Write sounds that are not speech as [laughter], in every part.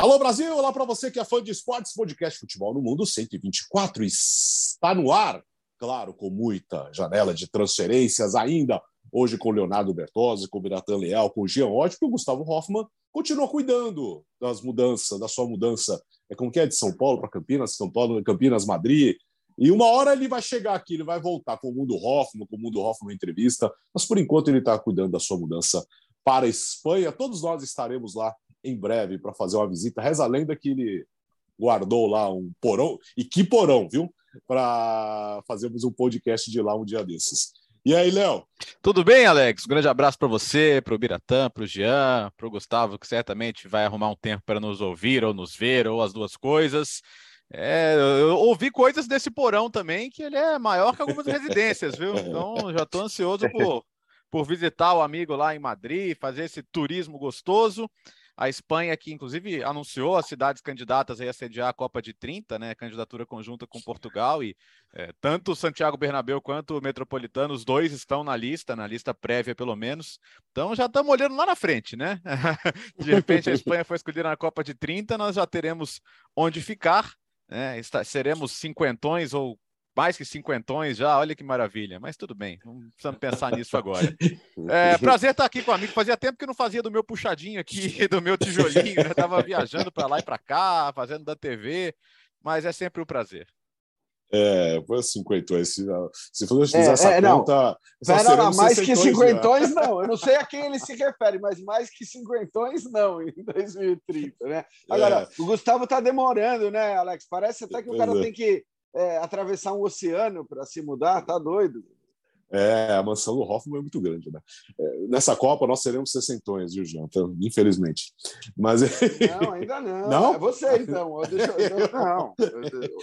Alô Brasil, olá para você que é fã de esportes, podcast Futebol no Mundo 124 está no ar, claro, com muita janela de transferências ainda, hoje com Leonardo Bertozzi, com Biratan Leal, com Jean Ott, o Gustavo Hoffman continua cuidando das mudanças, da sua mudança, é como que é de São Paulo para Campinas, São Paulo, Campinas, Madrid, e uma hora ele vai chegar aqui, ele vai voltar com o Mundo Hoffman, com o Mundo Hoffman entrevista, mas por enquanto ele está cuidando da sua mudança para a Espanha. Todos nós estaremos lá em breve para fazer uma visita. Reza a lenda que ele guardou lá um porão, e que porão, viu? Para fazermos um podcast de lá um dia desses. E aí, Léo? Tudo bem, Alex? Um grande abraço para você, para o Biratã, para o Jean, para o Gustavo, que certamente vai arrumar um tempo para nos ouvir ou nos ver, ou as duas coisas. É, eu ouvi coisas desse porão também, que ele é maior que algumas residências, viu? Então já estou ansioso por, por visitar o amigo lá em Madrid, fazer esse turismo gostoso. A Espanha, que inclusive anunciou as cidades candidatas a sediar a Copa de 30, né? Candidatura conjunta com Portugal, e é, tanto o Santiago Bernabéu quanto o Metropolitano, os dois estão na lista, na lista prévia pelo menos. Então já estamos olhando lá na frente, né? [laughs] de repente a Espanha foi escolhida na Copa de 30, nós já teremos onde ficar. Né? seremos cinquentões ou mais que cinquentões já, olha que maravilha. Mas tudo bem, não precisamos pensar nisso agora. [laughs] É, prazer estar aqui com o amigo. Fazia tempo que não fazia do meu puxadinho aqui, [laughs] do meu tijolinho. Eu estava viajando para lá e para cá, fazendo da TV, mas é sempre um prazer. É, foi cinquentões. Se, se fosse é, essa é, conta. Não, não, mais que cinquentões, não. Eu não sei a quem ele se refere, mas mais que cinquentões, não, em [laughs] 2030, né? Agora, é. o Gustavo está demorando, né, Alex? Parece até que o cara é. tem que é, atravessar um oceano para se mudar, tá doido. É, a mansão do Hoffman é muito grande, né? É, nessa Copa nós seremos sessentões, viu, Jean? Então, infelizmente. Mas... [laughs] Não, ainda não. Não? É você, então. Deixa, não.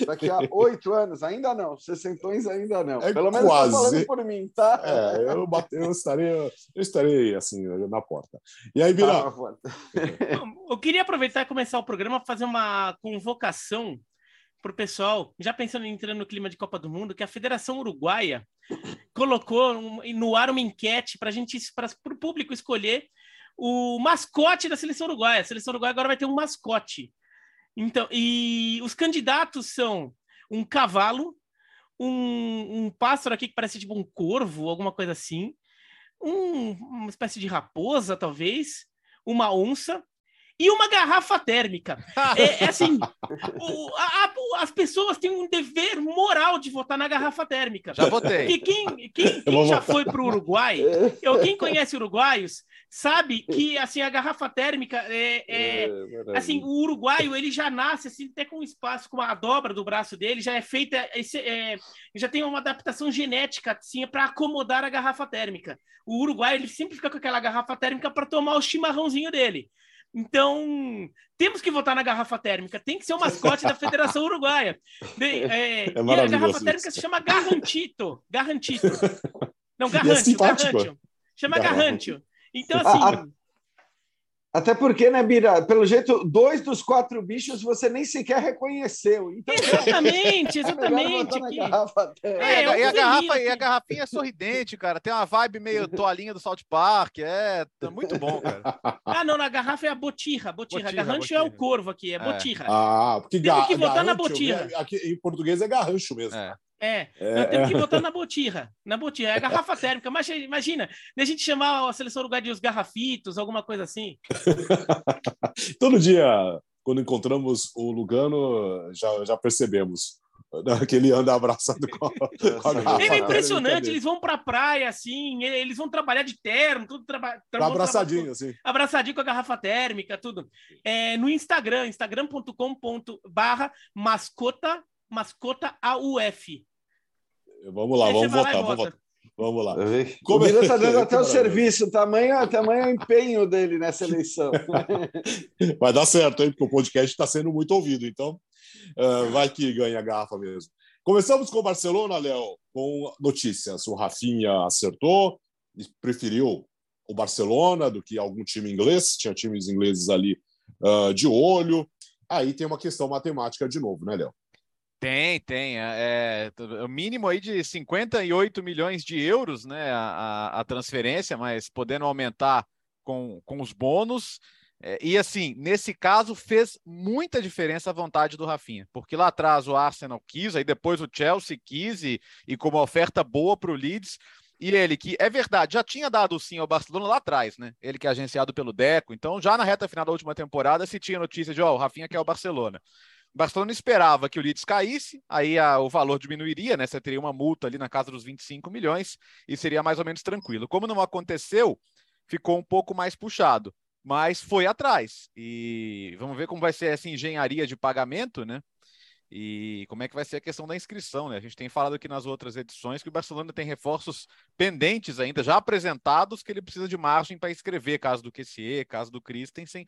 Daqui a oito anos, ainda não. Sessentões, ainda não. É Pelo menos quase. falando por mim, tá? É, eu, bate, eu, estarei, eu estarei, assim, na porta. E aí, Vira? [laughs] eu queria aproveitar e começar o programa fazer uma convocação para o pessoal, já pensando em entrar no clima de Copa do Mundo, que a Federação Uruguaia colocou no ar uma enquete para gente, para o público escolher o mascote da seleção uruguaia. A seleção uruguaia agora vai ter um mascote. Então, e os candidatos são um cavalo, um, um pássaro aqui que parece tipo um corvo, alguma coisa assim, um, uma espécie de raposa, talvez, uma onça e uma garrafa térmica. É, é assim, [laughs] o, a, a, as pessoas têm um dever moral de votar na garrafa térmica. Já votei. Porque quem, quem, quem já foi para o Uruguai, ou quem conhece uruguaios, sabe que assim a garrafa térmica é, é, é assim o uruguaio ele já nasce assim até com espaço com a dobra do braço dele já é feita esse, é, já tem uma adaptação genética assim para acomodar a garrafa térmica o uruguaio ele sempre fica com aquela garrafa térmica para tomar o chimarrãozinho dele então, temos que votar na garrafa térmica. Tem que ser o mascote da Federação Uruguaia. É, é e a garrafa térmica se chama Garrantito. Garrantito. Não, Garrantio. É Garrantio. Chama Garrantio. Então, assim... Até porque, né, Bira? Pelo jeito, dois dos quatro bichos você nem sequer reconheceu. Então, [laughs] exatamente, [laughs] exatamente. É, garrafa é, é, e, a garrafa, e a garrafinha é sorridente, cara. Tem uma vibe meio toalhinha do South Park. É tá muito bom, cara. [laughs] Ah, não, na garrafa é a botirra. Botirra. botirra garrancho botirra. é o corvo aqui, é, é. botirra. Ah, porque Tem que votar na botirra. Aqui, em português é garrancho mesmo. É. É, é, eu tenho que [laughs] botar na botirra. Na botirra. É garrafa térmica. Mas imagina, a gente chamar a seleção uruguaia de os garrafitos, alguma coisa assim. [laughs] Todo dia, quando encontramos o Lugano, já, já percebemos né, que ele anda abraçado com a, [laughs] com a garrafa. É impressionante, eles vão para a praia assim, eles vão trabalhar de terno, tudo traba tá abraçadinho, assim. Abraçadinho com a garrafa térmica, tudo. É, no Instagram, instagram.com.barra mascota mascota AUF. Vamos lá, vamos votar, vamos votar. Vamos lá. Como o está dando [laughs] até o serviço, tamanho, tamanho empenho dele nessa eleição. [laughs] Vai dar certo, hein? Porque o podcast está sendo muito ouvido, então uh, vai que ganha a garrafa mesmo. Começamos com o Barcelona, Léo, com notícias. O Rafinha acertou, preferiu o Barcelona do que algum time inglês, tinha times ingleses ali uh, de olho. Aí tem uma questão matemática de novo, né, Léo? Tem, tem. É, é, o mínimo aí de 58 milhões de euros, né? A, a transferência, mas podendo aumentar com, com os bônus. É, e assim, nesse caso, fez muita diferença a vontade do Rafinha, porque lá atrás o Arsenal quis, aí depois o Chelsea quis, e, e com uma oferta boa para o Leeds. E ele, que é verdade, já tinha dado sim ao Barcelona lá atrás, né? Ele que é agenciado pelo Deco. Então, já na reta final da última temporada, se tinha notícia de, ó, oh, o Rafinha quer o Barcelona. O Barcelona esperava que o Leeds caísse, aí a, o valor diminuiria, né? Você teria uma multa ali na casa dos 25 milhões e seria mais ou menos tranquilo. Como não aconteceu, ficou um pouco mais puxado, mas foi atrás. E vamos ver como vai ser essa engenharia de pagamento, né? E como é que vai ser a questão da inscrição, né? A gente tem falado aqui nas outras edições que o Barcelona tem reforços pendentes ainda, já apresentados, que ele precisa de margem para escrever, caso do QCE, caso do Christensen.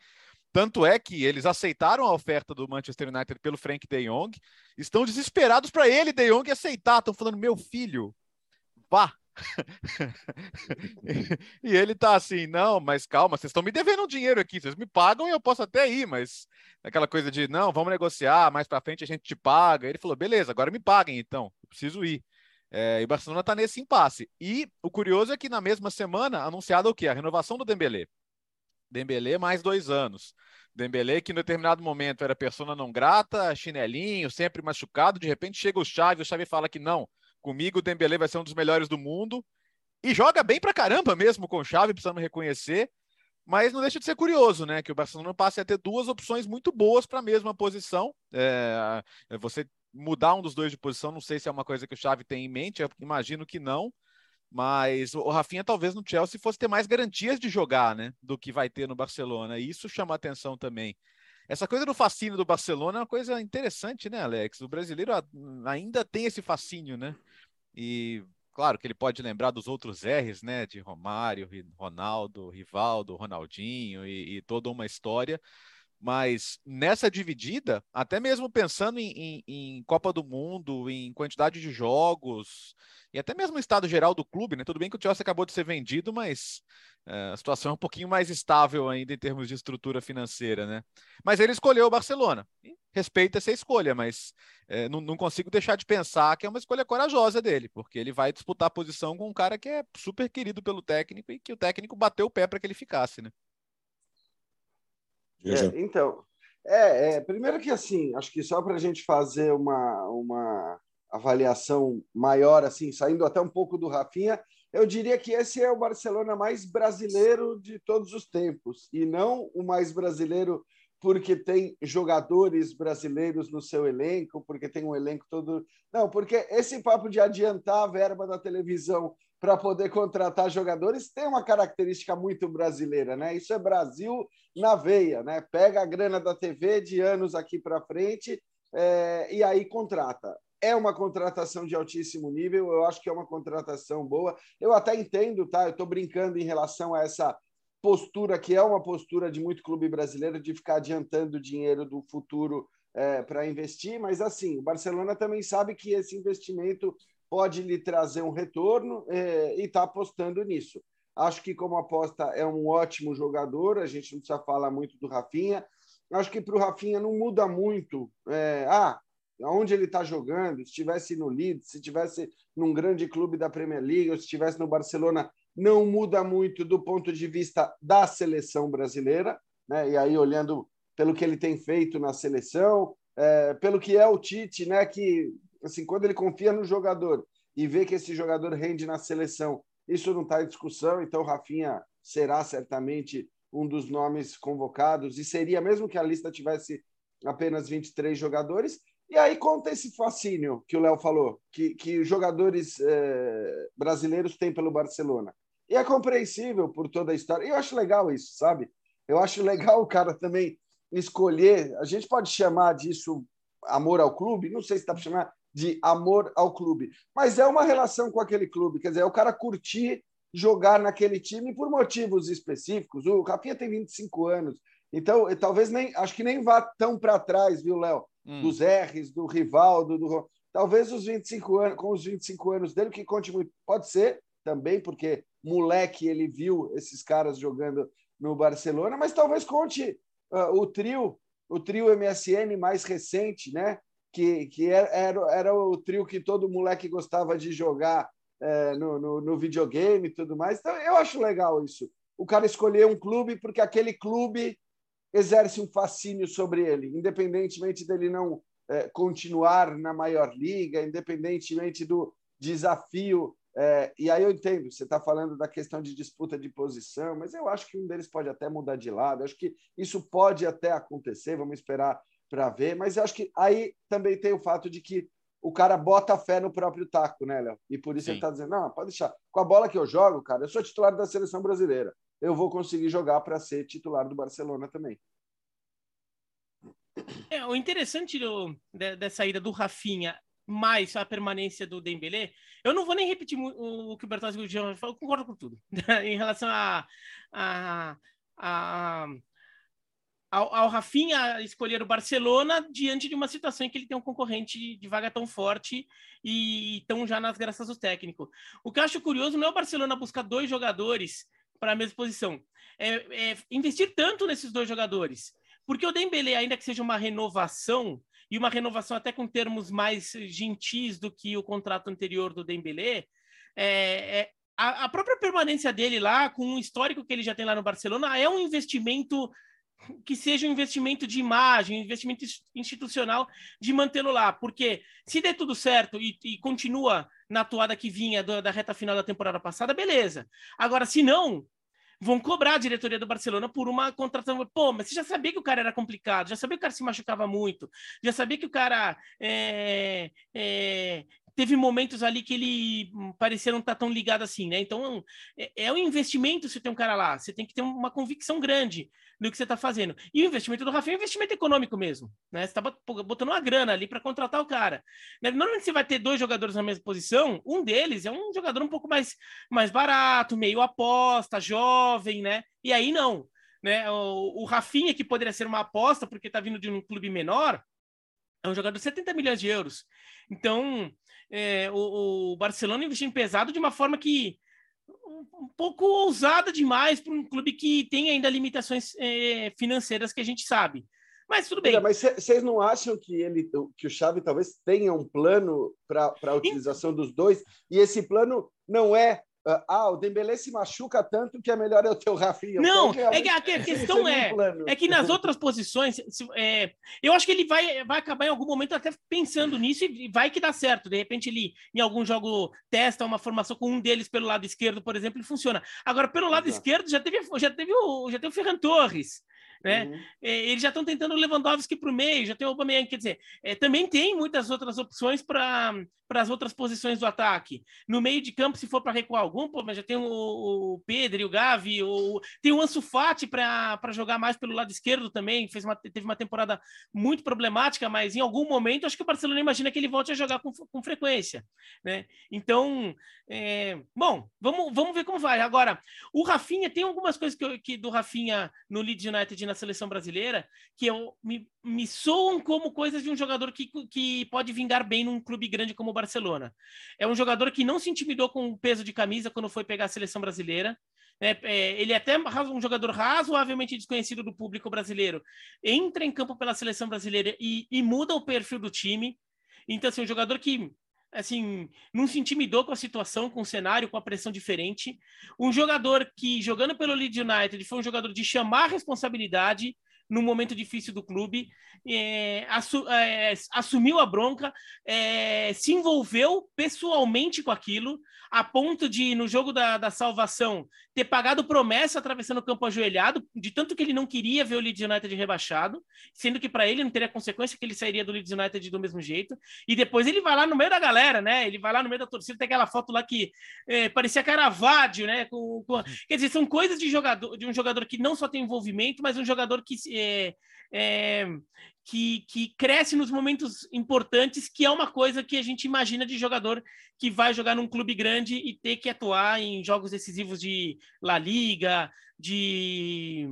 Tanto é que eles aceitaram a oferta do Manchester United pelo Frank de Jong, estão desesperados para ele, de Jong, aceitar. Estão falando, meu filho, vá. [laughs] e ele tá assim, não, mas calma, vocês estão me devendo um dinheiro aqui, vocês me pagam e eu posso até ir, mas aquela coisa de, não, vamos negociar, mais para frente a gente te paga. Ele falou, beleza, agora me paguem então, eu preciso ir. É, e o Barcelona está nesse impasse. E o curioso é que na mesma semana anunciada o quê? A renovação do Dembélé. Dembélé mais dois anos. Dembélé que no determinado momento era persona não grata, chinelinho, sempre machucado, de repente chega o Xavi, o Xavi fala que não, comigo o Dembélé vai ser um dos melhores do mundo e joga bem pra caramba mesmo com o Xavi, precisamos reconhecer. Mas não deixa de ser curioso, né? Que o Barcelona passe a ter duas opções muito boas para a mesma posição. É, você mudar um dos dois de posição, não sei se é uma coisa que o Xavi tem em mente, eu imagino que não. Mas o Rafinha talvez no Chelsea fosse ter mais garantias de jogar, né? Do que vai ter no Barcelona. E isso chama atenção também. Essa coisa do fascínio do Barcelona é uma coisa interessante, né, Alex? O brasileiro ainda tem esse fascínio, né? E claro que ele pode lembrar dos outros R's, né? De Romário, Ronaldo, Rivaldo, Ronaldinho e, e toda uma história. Mas nessa dividida, até mesmo pensando em, em, em Copa do Mundo, em quantidade de jogos, e até mesmo o estado geral do clube, né? Tudo bem que o Chelsea acabou de ser vendido, mas é, a situação é um pouquinho mais estável ainda em termos de estrutura financeira, né? Mas ele escolheu o Barcelona. Respeita essa escolha, mas é, não, não, consigo deixar de pensar que é uma escolha corajosa dele, porque ele vai disputar a posição com um cara que é super querido pelo técnico e que o técnico bateu o pé para que ele ficasse, né? É, então, é, é, primeiro que assim, acho que só para a gente fazer uma, uma avaliação maior, assim, saindo até um pouco do Rafinha, eu diria que esse é o Barcelona mais brasileiro de todos os tempos, e não o mais brasileiro porque tem jogadores brasileiros no seu elenco, porque tem um elenco todo. Não, porque esse papo de adiantar a verba da televisão para poder contratar jogadores tem uma característica muito brasileira, né? Isso é Brasil na veia, né? Pega a grana da TV de anos aqui para frente é, e aí contrata é uma contratação de altíssimo nível, eu acho que é uma contratação boa. Eu até entendo, tá? Eu estou brincando em relação a essa postura que é uma postura de muito clube brasileiro de ficar adiantando dinheiro do futuro é, para investir, mas assim, o Barcelona também sabe que esse investimento pode lhe trazer um retorno é, e está apostando nisso. Acho que como aposta é um ótimo jogador, a gente não precisa falar muito do Rafinha. Acho que para o Rafinha não muda muito. É, ah, onde ele está jogando, se estivesse no Leeds, se estivesse num grande clube da Premier League, ou se estivesse no Barcelona, não muda muito do ponto de vista da seleção brasileira, né? E aí olhando pelo que ele tem feito na seleção, é, pelo que é o Tite, né? Que assim, quando ele confia no jogador e vê que esse jogador rende na seleção, isso não está em discussão. Então, Rafinha será certamente um dos nomes convocados e seria mesmo que a lista tivesse apenas 23 jogadores, e aí conta esse fascínio que o Léo falou, que, que jogadores é, brasileiros têm pelo Barcelona. E é compreensível por toda a história. E eu acho legal isso, sabe? Eu acho legal o cara também escolher. A gente pode chamar disso amor ao clube, não sei se dá para chamar de amor ao clube, mas é uma relação com aquele clube. Quer dizer, é o cara curtir jogar naquele time por motivos específicos. O Rafinha tem 25 anos, então talvez nem, acho que nem vá tão para trás, viu, Léo? hum. dos R's, do Rivaldo, do talvez os 25 anos, com os 25 anos dele que conte muito, pode ser também porque moleque ele viu esses caras jogando no Barcelona, mas talvez conte uh, o trio, o trio MSN mais recente, né? Que, que era, era, o trio que todo moleque gostava de jogar é, no, no, no, videogame e tudo mais. Então, eu acho legal isso. O cara escolher um clube porque aquele clube exerce um fascínio sobre ele, independentemente dele não é, continuar na maior liga, independentemente do desafio. É, e aí eu entendo, você está falando da questão de disputa de posição, mas eu acho que um deles pode até mudar de lado. Acho que isso pode até acontecer, vamos esperar para ver. Mas eu acho que aí também tem o fato de que o cara bota fé no próprio taco, né, Léo? E por isso Sim. ele está dizendo: não, pode deixar. Com a bola que eu jogo, cara, eu sou titular da seleção brasileira. Eu vou conseguir jogar para ser titular do Barcelona também. É, o interessante do, de, dessa ida do Rafinha mais a permanência do Dembélé, eu não vou nem repetir o, o que o Bertozzi e o Jean eu concordo com tudo. [laughs] em relação a, a, a, ao, ao Rafinha escolher o Barcelona diante de uma situação em que ele tem um concorrente de vaga tão forte e estão já nas graças do técnico. O que eu acho curioso não é o Barcelona buscar dois jogadores para a mesma posição, é, é investir tanto nesses dois jogadores porque o Dembélé, ainda que seja uma renovação, e uma renovação até com termos mais gentis do que o contrato anterior do Dembélé, é, é, a, própria permanência dele lá, com o histórico que ele já tem lá no Barcelona, é um investimento que seja um investimento de imagem, um investimento institucional de mantê-lo lá, porque se der tudo certo e, e continua na toada que vinha do, da reta final da temporada passada, beleza. Agora, se não, vão cobrar a diretoria do Barcelona por uma contratação. Pô, mas você já sabia que o cara era complicado, já sabia que o cara se machucava muito, já sabia que o cara é, é, teve momentos ali que ele parecia não estar tá tão ligado assim, né? Então é, é um investimento você ter um cara lá, você tem que ter uma convicção grande no que você está fazendo. E o investimento do Rafinha é um investimento econômico mesmo, né? Você está botando uma grana ali para contratar o cara. Né? Normalmente você vai ter dois jogadores na mesma posição, um deles é um jogador um pouco mais, mais barato, meio aposta, jovem, né? E aí não. Né? O, o Rafinha, que poderia ser uma aposta porque está vindo de um clube menor, é um jogador de 70 milhões de euros. Então, é, o, o, Barcelona investindo pesado de uma forma que um, pouco ousada demais para um clube que tem ainda limitações é, financeiras que a gente sabe. Mas tudo bem. Mas vocês não acham que ele, que o Xavi talvez tenha um plano para a utilização dos dois? E esse plano não é ah, ah, o Dembélé se machuca tanto que é melhor eu ter o Rafinha. Não, é que a, [laughs] questão é, é que nas outras posições, se, é, eu acho que ele vai, vai acabar em algum momento até pensando nisso e vai que dá certo. De repente ele, em algum jogo, testa uma formação com um deles pelo lado esquerdo, por exemplo, e funciona. Agora, pelo lado Exato. esquerdo, já teve, já teve o, já teve o Ferran Torres, né? Uhum. É, eles já estão tentando o Lewandowski para o meio, já tem o Aubameyang, quer dizer, é, também tem muitas outras opções para as outras posições do ataque. No meio de campo, se for para recuar algum, pô, mas já tem o, o Pedro, o Gavi, o, tem o Ansu Fati para jogar mais pelo lado esquerdo também, fez uma, teve uma temporada muito problemática, mas em algum momento acho que o Barcelona imagina que ele volte a jogar com, com frequência, né? Então, é, bom, vamos, vamos ver como vai. Agora, o Rafinha, tem algumas coisas que, que do Rafinha no Leeds United na seleção brasileira que eu, me, me soam como coisas de um jogador que, que pode vingar bem num clube grande como o Barcelona. É um jogador que não se intimidou com o peso de camisa quando foi pegar a seleção brasileira. É, é, ele é até um jogador razoavelmente desconhecido do público brasileiro. Entra em campo pela seleção brasileira e, e muda o perfil do time. Então, assim, um jogador que assim, não se intimidou com a situação, com o cenário, com a pressão diferente. Um jogador que, jogando pelo Leeds United, foi um jogador de chamar responsabilidade no momento difícil do clube, é, assu é, assumiu a bronca, é, se envolveu pessoalmente com aquilo, a ponto de, no jogo da, da salvação, ter pagado promessa atravessando o campo ajoelhado, de tanto que ele não queria ver o Leeds United rebaixado, sendo que para ele não teria consequência que ele sairia do Leeds United do mesmo jeito. E depois ele vai lá no meio da galera, né? Ele vai lá no meio da torcida, tem aquela foto lá que é, parecia Caravaggio, né? Com, com... Quer dizer, são coisas de, jogador, de um jogador que não só tem envolvimento, mas um jogador que é, é, que, que cresce nos momentos importantes, que é uma coisa que a gente imagina de jogador que vai jogar num clube grande e ter que atuar em jogos decisivos de La Liga, de,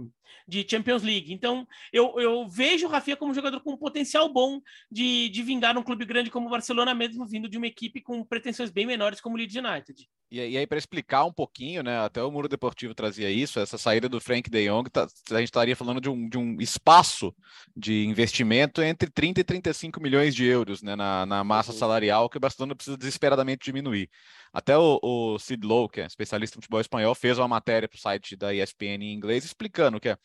de Champions League. Então, eu, eu vejo o Rafinha como um jogador com um potencial bom de, de vingar num clube grande como o Barcelona, mesmo vindo de uma equipe com pretensões bem menores como o Leeds United. E, e aí, para explicar um pouquinho, né, até o Muro Deportivo trazia isso, essa saída do Frank de Jong, tá, a gente estaria falando de um, de um espaço de investimento entre 30 e 35 milhões de euros né, na, na massa uhum. salarial que o Barcelona precisa desesperadamente diminuir. Até o, o Sid Lowe, que é especialista em futebol espanhol, fez uma matéria para o site da ESPN em inglês explicando que uh,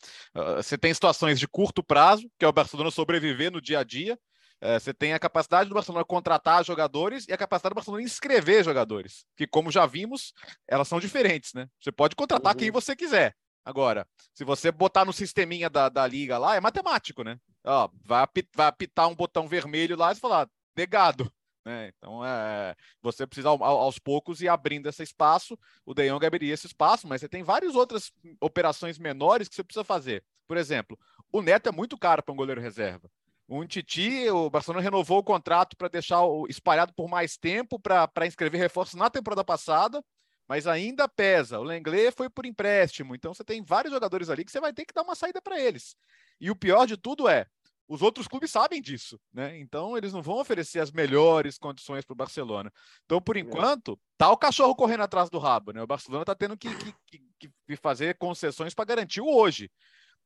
você tem situações de curto prazo, que é o Barcelona sobreviver no dia a dia, uh, você tem a capacidade do Barcelona contratar jogadores e a capacidade do Barcelona inscrever jogadores, que como já vimos, elas são diferentes, né? Você pode contratar uhum. quem você quiser. Agora, se você botar no sisteminha da, da liga lá, é matemático, né? Ó, vai, apitar, vai apitar um botão vermelho lá e falar, negado. Né? Então, é, você precisa aos poucos ir abrindo esse espaço. O De Jong abriria esse espaço, mas você tem várias outras operações menores que você precisa fazer. Por exemplo, o Neto é muito caro para um goleiro reserva. O Titi, o Barcelona renovou o contrato para deixar o espalhado por mais tempo para inscrever reforços na temporada passada, mas ainda pesa. O Lenglet foi por empréstimo, então você tem vários jogadores ali que você vai ter que dar uma saída para eles. E o pior de tudo é, os outros clubes sabem disso, né? Então eles não vão oferecer as melhores condições para o Barcelona. Então, por enquanto, tá o cachorro correndo atrás do rabo, né? O Barcelona está tendo que, que, que, fazer concessões para garantir o hoje.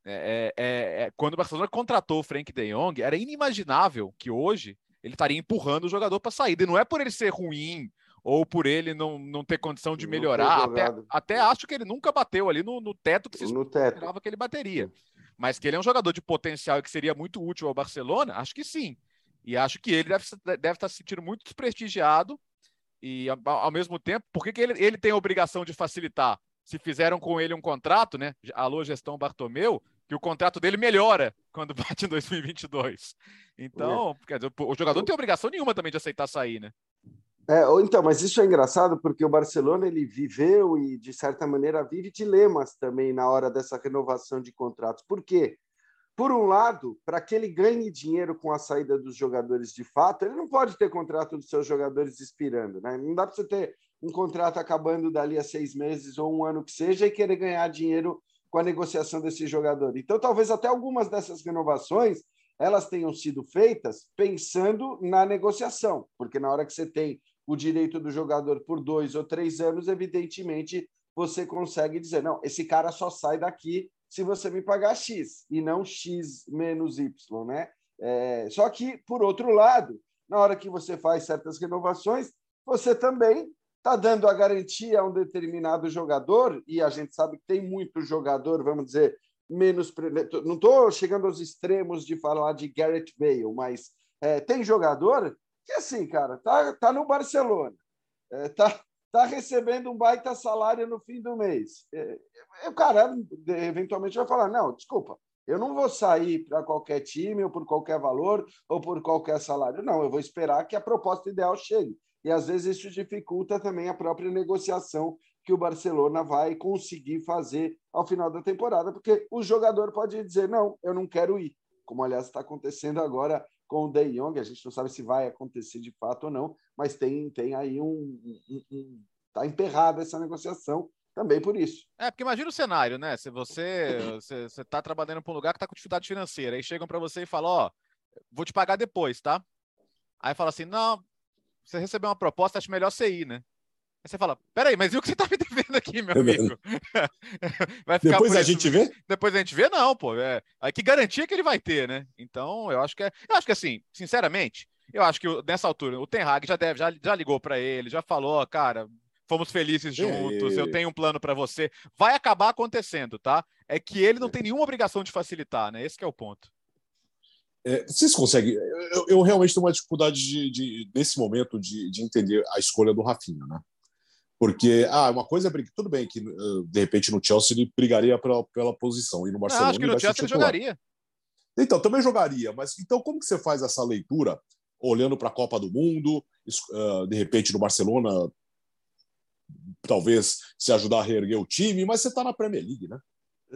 É, é, é, é, quando o Barcelona contratou o Frank De Jong, era inimaginável que hoje ele estaria empurrando o jogador para saída. E não é por ele ser ruim ou por ele não, não ter condição de melhorar. Até, até acho que ele nunca bateu ali no, no teto que se esperava que ele bateria. Mas que ele é um jogador de potencial e que seria muito útil ao Barcelona, acho que sim. E acho que ele deve, deve estar se sentindo muito desprestigiado. E ao, ao mesmo tempo, por que, que ele, ele tem a obrigação de facilitar? Se fizeram com ele um contrato, né? Alô, gestão Bartomeu, que o contrato dele melhora quando [laughs] bate em 2022. Então, é. quer dizer, o jogador não tem obrigação nenhuma também de aceitar sair, né? É, então, mas isso é engraçado porque o Barcelona ele viveu e de certa maneira vive dilemas também na hora dessa renovação de contratos. Por quê? Por um lado, para que ele ganhe dinheiro com a saída dos jogadores de fato, ele não pode ter contrato dos seus jogadores expirando, né? Não dá para você ter um contrato acabando dali a seis meses ou um ano que seja e querer ganhar dinheiro com a negociação desse jogador. Então, talvez até algumas dessas renovações elas tenham sido feitas pensando na negociação, porque na hora que você tem o direito do jogador por dois ou três anos, evidentemente você consegue dizer: não, esse cara só sai daqui se você me pagar X e não X menos Y, né? É, só que, por outro lado, na hora que você faz certas renovações, você também está dando a garantia a um determinado jogador, e a gente sabe que tem muito jogador, vamos dizer, menos. Não estou chegando aos extremos de falar de Garrett Bale, mas é, tem jogador que assim, cara, tá, tá no Barcelona, é, tá, tá recebendo um baita salário no fim do mês. É, o cara eventualmente vai falar: não, desculpa, eu não vou sair para qualquer time ou por qualquer valor ou por qualquer salário. Não, eu vou esperar que a proposta ideal chegue. E às vezes isso dificulta também a própria negociação que o Barcelona vai conseguir fazer ao final da temporada, porque o jogador pode dizer: não, eu não quero ir, como aliás está acontecendo agora com o De Jong. A gente não sabe se vai acontecer de fato ou não, mas tem, tem aí um. um, um tá emperrada essa negociação também por isso. É, porque imagina o cenário, né? Se você você, você tá trabalhando para um lugar que tá com dificuldade financeira, aí chegam para você e falam, ó, vou te pagar depois, tá? Aí fala assim, não, você recebeu uma proposta, acho melhor você ir, né? Aí você fala, peraí, mas e o que você tá me devendo aqui, meu é amigo? [laughs] vai ficar Depois a gente vê? Depois a gente vê, não, pô. É... Aí que garantia que ele vai ter, né? Então, eu acho que é. Eu acho que assim, sinceramente, eu acho que nessa altura, o Ten Hag já deve, já, já ligou para ele, já falou, cara, fomos felizes juntos, eu tenho um plano para você. Vai acabar acontecendo, tá? É que ele não tem nenhuma obrigação de facilitar, né? Esse é o ponto. É, vocês conseguem? Eu, eu, realmente tenho uma dificuldade de, de nesse momento de, de, entender a escolha do Rafinha, né? Porque, ah, uma coisa é tudo bem que de repente no Chelsea ele brigaria pela, pela posição e no Barcelona. Não, acho que no Chelsea ele jogaria. Então, também jogaria, mas então como que você faz essa leitura olhando para a Copa do Mundo, de repente no Barcelona talvez se ajudar a reerguer o time, mas você está na Premier League, né?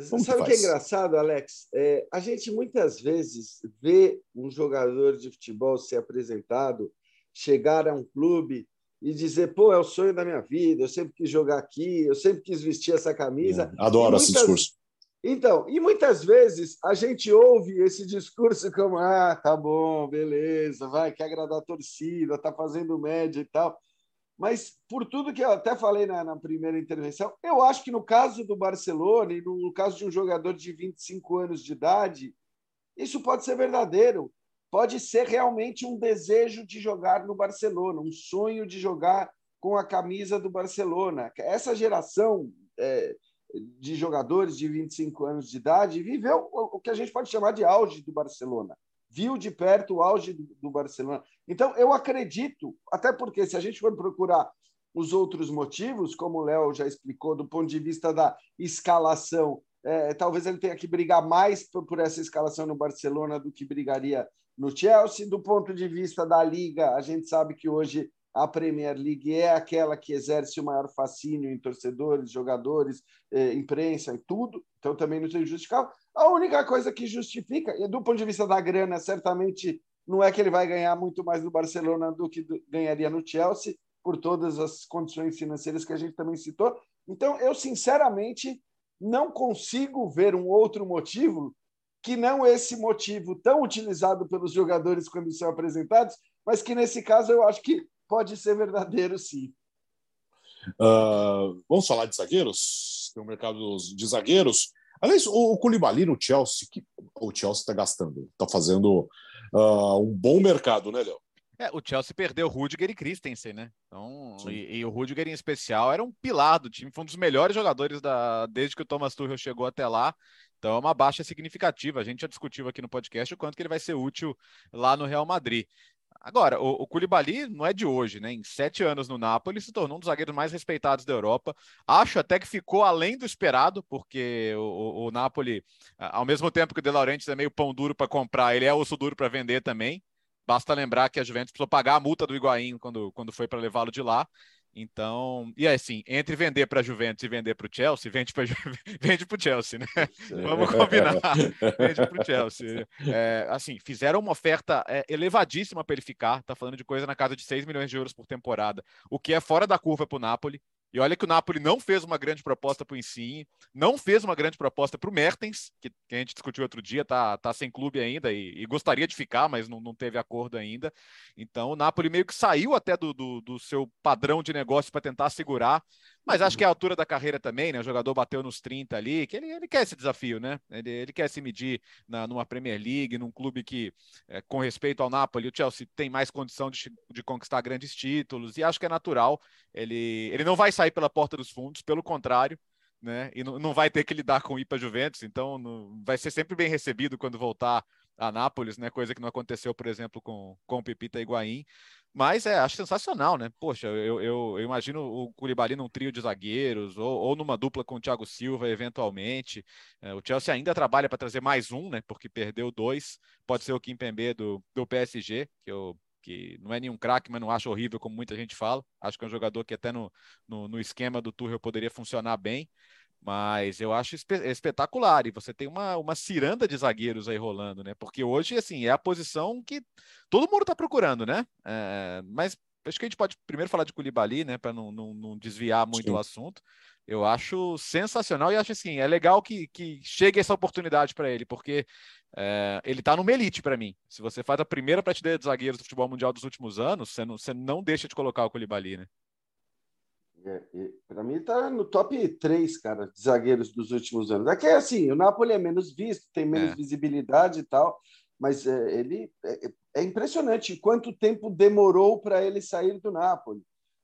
Como Sabe o que, que é engraçado, Alex? É, a gente muitas vezes vê um jogador de futebol ser apresentado, chegar a um clube e dizer, pô, é o sonho da minha vida, eu sempre quis jogar aqui, eu sempre quis vestir essa camisa. É, adoro muitas... esse discurso. Então, e muitas vezes a gente ouve esse discurso como, ah, tá bom, beleza, vai, quer agradar a torcida, tá fazendo média e tal. Mas, por tudo que eu até falei na, na, primeira intervenção, eu acho que no caso do Barcelona e no caso de um jogador de 25 anos de idade, isso pode ser verdadeiro. Pode ser realmente um desejo de jogar no Barcelona, um sonho de jogar com a camisa do Barcelona. Essa geração é, de jogadores de 25 anos de idade viveu o que a gente pode chamar de auge do Barcelona. Viu de perto o auge do Barcelona. Então, eu acredito, até porque se a gente for procurar os outros motivos, como o Léo já explicou, do ponto de vista da escalação, é, talvez ele tenha que brigar mais por, por, essa escalação no Barcelona do que brigaria no Chelsea. Do ponto de vista da liga, a gente sabe que hoje a Premier League é aquela que exerce o maior fascínio em torcedores, jogadores, eh, imprensa e tudo, então também não tem justificável. A única coisa que justifica, e do ponto de vista da grana, certamente não é que ele vai ganhar muito mais no Barcelona do que ganharia no Chelsea, por todas as condições financeiras que a gente também citou. Então, eu sinceramente não consigo ver um outro motivo que não esse motivo tão utilizado pelos jogadores quando são apresentados, mas que nesse caso eu acho que pode ser verdadeiro, sim. Uh, vamos falar de zagueiros? Tem um mercado de zagueiros. Aliás, o, o Koulibaly no Chelsea, que o Chelsea está gastando, está fazendo uh, um bom mercado, né, Léo? É, o Chelsea perdeu Rudiger e Christensen, né? Então, e, e, o Rudiger em especial era um pilar do time, foi um dos melhores jogadores da, desde que o Thomas Tuchel chegou até lá. Então é uma baixa significativa. A gente já discutiu aqui no podcast o quanto que ele vai ser útil lá no Real Madrid. Agora, o, o Koulibaly não é de hoje, né? Em sete anos no Napoli, se tornou um dos zagueiros mais respeitados da Europa. Acho até que ficou além do esperado, porque o, o, o Napoli, ao mesmo tempo que o De Laurentiis é meio pão duro para comprar, ele é osso duro para vender também. Basta lembrar que a Juventus precisou pagar a multa do Higuaín quando, quando foi para levá-lo de lá. Então, e assim, entre vender para a Juventus e vender para o Chelsea, vende para [laughs] vende o Chelsea, né? Vamos combinar. vende para o Chelsea. É, assim, fizeram uma oferta é, elevadíssima para ele ficar. Tá falando de coisa na casa de 6 milhões de euros por temporada, o que é fora da curva para o Napoli. E olha que o Napoli não fez uma grande proposta para o Insigne, não fez uma grande proposta para o Mertens, que, que, a gente discutiu outro dia, tá, tá sem clube ainda e, e gostaria de ficar, mas não, não, teve acordo ainda. Então o Napoli meio que saiu até do, do, do seu padrão de negócio para tentar segurar, mas acho que é a altura da carreira também, né? O jogador bateu nos 30 ali, que ele, ele quer esse desafio, né? Ele, ele quer se medir na, numa Premier League, num clube que, é, com respeito ao Napoli, o Chelsea tem mais condição de, de conquistar grandes títulos, e acho que é natural. Ele, ele não vai sair pela porta dos fundos, pelo contrário, né? E não, vai ter que lidar com o IPA Juventus, então não, vai ser sempre bem recebido quando voltar a Nápoles, né? Coisa que não aconteceu, por exemplo, com, com o Pepita Higuaín. Mas é, acho sensacional, né? Poxa, eu, eu, eu imagino o Curibali num trio de zagueiros ou, ou, numa dupla com o Thiago Silva, eventualmente. É, o Chelsea ainda trabalha para trazer mais um, né? Porque perdeu dois. Pode ser o Kim Pembe do, do PSG, que eu que não é nenhum craque, mas não acho horrível, como muita gente fala. Acho que é um jogador que até no, no, no esquema do Tuchel poderia funcionar bem. Mas eu acho espe espetacular. E você tem uma, uma ciranda de zagueiros aí rolando, né? Porque hoje, assim, é a posição que todo mundo está procurando, né? É, mas acho que a gente pode primeiro falar de Koulibaly, né? Para não, não, não, desviar muito Sim. o assunto. Eu acho sensacional e acho assim, é legal que, que chegue essa oportunidade para ele, porque é, ele está no elite para mim. Se você faz a primeira prateleira de zagueiros do futebol mundial dos últimos anos, você não, você não deixa de colocar o Koulibaly, né? É, para mim está no top 3, cara, de zagueiros dos últimos anos. É que assim, o Napoli é menos visto, tem menos é. visibilidade e tal, mas é, ele é, é, impressionante quanto tempo demorou para ele sair do Napoli.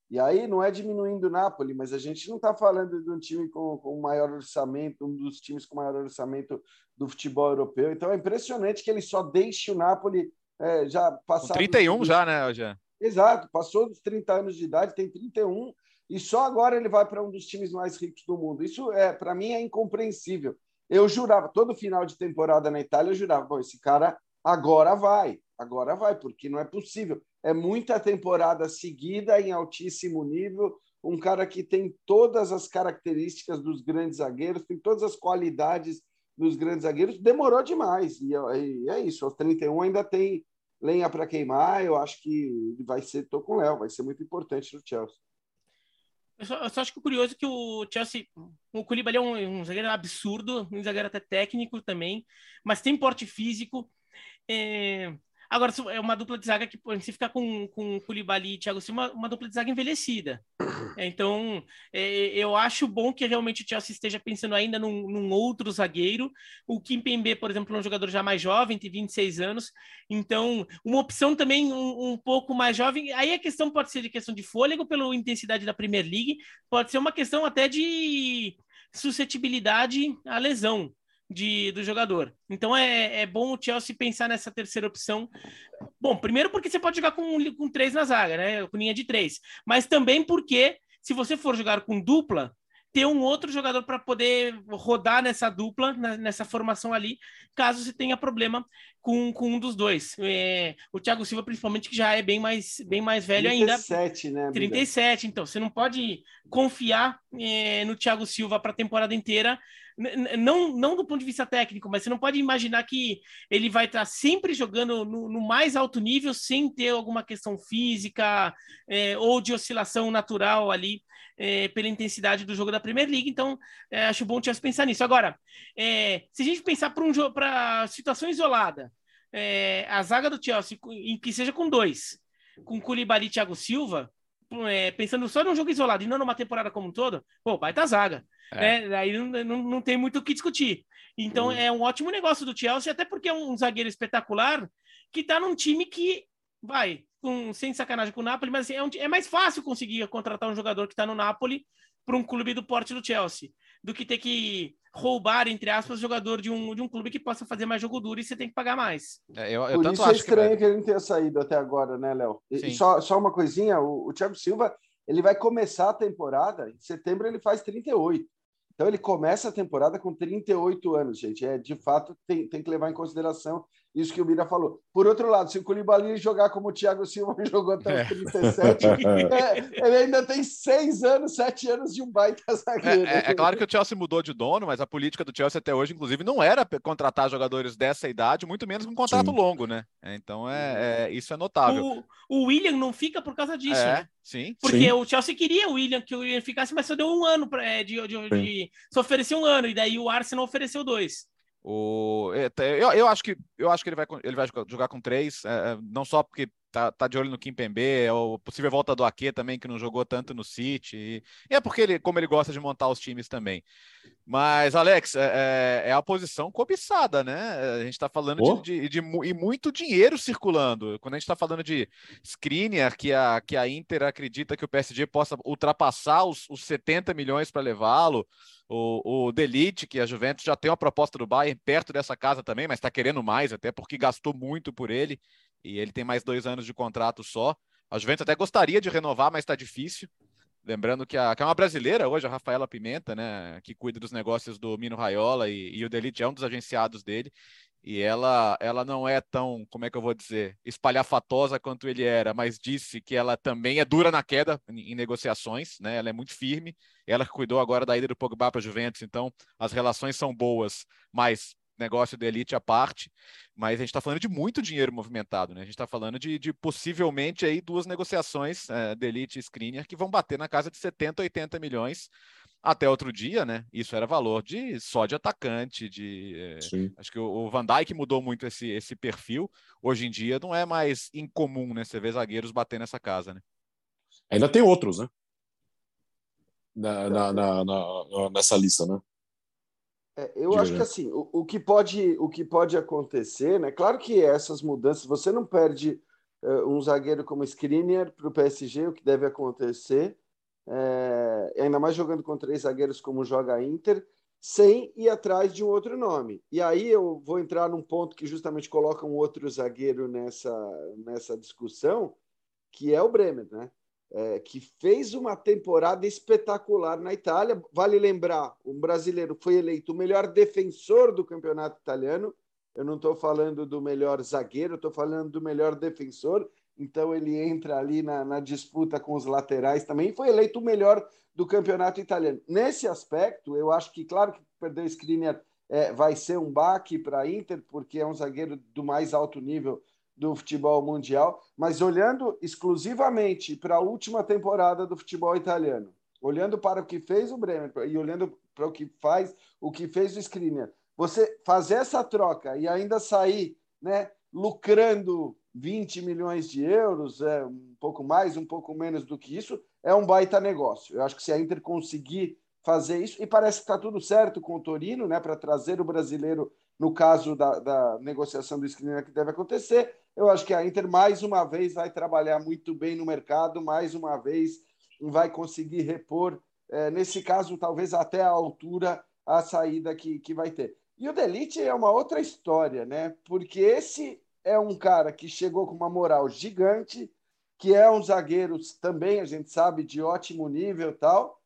E aí não é diminuindo o Napoli, mas a gente não está falando de um time com, com maior orçamento, um dos times com maior orçamento do futebol europeu. Então é impressionante que ele só deixe o Napoli é, já passar. 31 já, né, já. Exato, passou dos 30 anos de idade, tem 31 e só agora ele vai para um dos times mais ricos do mundo. Isso é para mim é incompreensível. Eu jurava todo final de temporada na Itália, eu jurava, bom, esse cara agora vai, agora vai, porque não é possível. É muita temporada seguida em altíssimo nível, um cara que tem todas as características dos grandes zagueiros, tem todas as qualidades dos grandes zagueiros, demorou demais. E é isso, aos 31 ainda tem lenha para queimar. Eu acho que vai ser, tô com o Léo, vai ser muito importante no Chelsea. Eu só, eu só, acho que curioso que o Chelsea, o Koulibaly é um, um, zagueiro absurdo, um zagueiro até técnico também, mas tem porte físico. É, Agora, é uma dupla de zaga que, se ficar com, com Koulibaly e Thiago Silva, uma, uma dupla de zaga envelhecida. É, então, é, eu acho bom que realmente o Chelsea esteja pensando ainda num, num outro zagueiro. O Kim Pembe, por exemplo, é um jogador já mais jovem, tem 26 anos. Então, uma opção também um, um pouco mais jovem. Aí a questão pode ser de questão de fôlego pela intensidade da Premier League, pode ser uma questão até de suscetibilidade à lesão de, do jogador. Então é, é bom o Chelsea pensar nessa terceira opção. Bom, primeiro porque você pode jogar com, com três na zaga, né? Com linha de três. Mas também porque, se você for jogar com dupla, ter um outro jogador para poder rodar nessa dupla, nessa formação ali, caso você tenha problema com, com um dos dois. É, o Thiago Silva, principalmente, que já é bem mais, bem mais velho 37, ainda. Né, 37, então. Você não pode confiar é, no Thiago Silva para a temporada inteira não, não do ponto de vista técnico, mas você não pode imaginar que ele vai estar sempre jogando no, no mais alto nível sem ter alguma questão física é, ou de oscilação natural ali é, pela intensidade do jogo da Premier League. Então, é, acho bom o Chelsea pensar nisso. Agora, é, se a gente pensar para um para situação isolada, é, a zaga do Chelsea, em que seja com dois, com Koulibaly e Thiago Silva, é, pensando só num jogo isolado e não numa temporada como um todo, pô, baita zaga. É. Né? Aí não, não, não, tem muito o que discutir. Então uhum. é um ótimo negócio do Chelsea, até porque é um zagueiro espetacular que tá num time que vai, com, sem sacanagem com o Napoli, mas assim, é, um, é mais fácil conseguir contratar um jogador que está no Napoli para um clube do porte do Chelsea do que ter que roubar, entre aspas, jogador de um, de um clube que possa fazer mais jogo duro e você tem que pagar mais. É, eu, eu Por isso é estranho que, que, ele não tenha saído até agora, né, Léo? E, só, só uma coisinha, o, o Thiago Silva, ele vai começar a temporada, em setembro ele faz 38. Então ele começa a temporada com 38 anos, gente. É, de fato, tem, tem que levar em consideração isso que o Mira falou. Por outro lado, se o Koulibaly jogar como o Thiago Silva [laughs] jogou até os 37, é. [laughs] é, ele ainda tem seis anos, sete anos de um baita [laughs] zagueiro. É, é, é, claro que o Chelsea mudou de dono, mas a política do Chelsea até hoje, inclusive, não era contratar jogadores dessa idade, muito menos com um contrato Sim. longo, né? É, então, é, é, isso é notável. O, o, William não fica por causa disso, é, né? Sim. Porque sim. o Chelsea queria o William, que o William ficasse, mas só deu um ano pra, de, de, de, de, se ofereceu um ano, e daí o Arsenal ofereceu dois. O, é, eu, eu, acho que, eu acho que ele vai, ele vai jogar com três, é, é, não só porque tá, tá de olho no Kim Pembe, é o possível volta do Ake também, que não jogou tanto no City, e, e, é porque ele, como ele gosta de montar os times também. Mas, Alex, é, é, é a posição cobiçada, né? A gente está falando oh. de, de, de, e muito dinheiro circulando. Quando a gente está falando de Skriniar, que a, que a Inter acredita que o PSG possa ultrapassar os, os 70 milhões para levá-lo, o, o Delite, que a Juventus já tem uma proposta do Bayern perto dessa casa também, mas está querendo mais, até porque gastou muito por ele. E ele tem mais dois anos de contrato só. A Juventus até gostaria de renovar, mas está difícil. Lembrando que, a, que é uma brasileira hoje, a Rafaela Pimenta, né, que cuida dos negócios do Mino Raiola e, e o Delite é um dos agenciados dele. E ela, ela não é tão, como é que eu vou dizer, espalhafatosa quanto ele era, mas disse que ela também é dura na queda em, em negociações, né? Ela é muito firme. Ela cuidou agora da ida do Pogba para a Juventus, então as relações são boas, mas negócio de elite à parte, mas a gente está falando de muito dinheiro movimentado, né? A gente está falando de, de, possivelmente aí duas negociações é, de elite e screener que vão bater na casa de 70, 80 milhões até outro dia, né? Isso era valor de só de atacante, de é, acho que o, Van Dijk mudou muito esse, esse perfil. Hoje em dia não é mais incomum, né? Você vê zagueiros bater nessa casa, né? Ainda tem outros, né? Na, na, na nessa lista, né? É, eu acho que assim, o, o, que pode, o que pode acontecer, né? Claro que essas mudanças, você não perde uh, um zagueiro como Skriniar para o PSG, o que deve acontecer, é, ainda mais jogando com três zagueiros como joga a Inter, sem ir atrás de um outro nome. E aí eu vou entrar num ponto que justamente coloca um outro zagueiro nessa, nessa discussão, que é o Bremer, né? É, que fez uma temporada espetacular na Itália. Vale lembrar, um brasileiro foi eleito o melhor defensor do campeonato italiano. Eu não estou falando do melhor zagueiro, estou falando do melhor defensor. Então ele entra ali na, na, disputa com os laterais também. Foi eleito o melhor do campeonato italiano. Nesse aspecto, eu acho que, claro que perder o Skriniar é, vai ser um baque para a Inter, porque é um zagueiro do mais alto nível do futebol mundial, mas olhando exclusivamente para a última temporada do futebol italiano, olhando para o que fez o Bremer e olhando para o que faz, o que fez o Skriniar, você fazer essa troca e ainda sair, né, lucrando 20 milhões de euros, é um pouco mais, um pouco menos do que isso, é um baita negócio. Eu acho que se a Inter conseguir fazer isso, e parece que está tudo certo com o Torino, né, para trazer o brasileiro no caso da, da negociação do Skriniar que deve acontecer, eu acho que a Inter mais uma vez vai trabalhar muito bem no mercado, mais uma vez vai conseguir repor, é, nesse caso, talvez até a altura, a saída que, que vai ter. E o Delite é uma outra história, né? Porque esse é um cara que chegou com uma moral gigante, que é um zagueiro também, a gente sabe, de ótimo nível tal,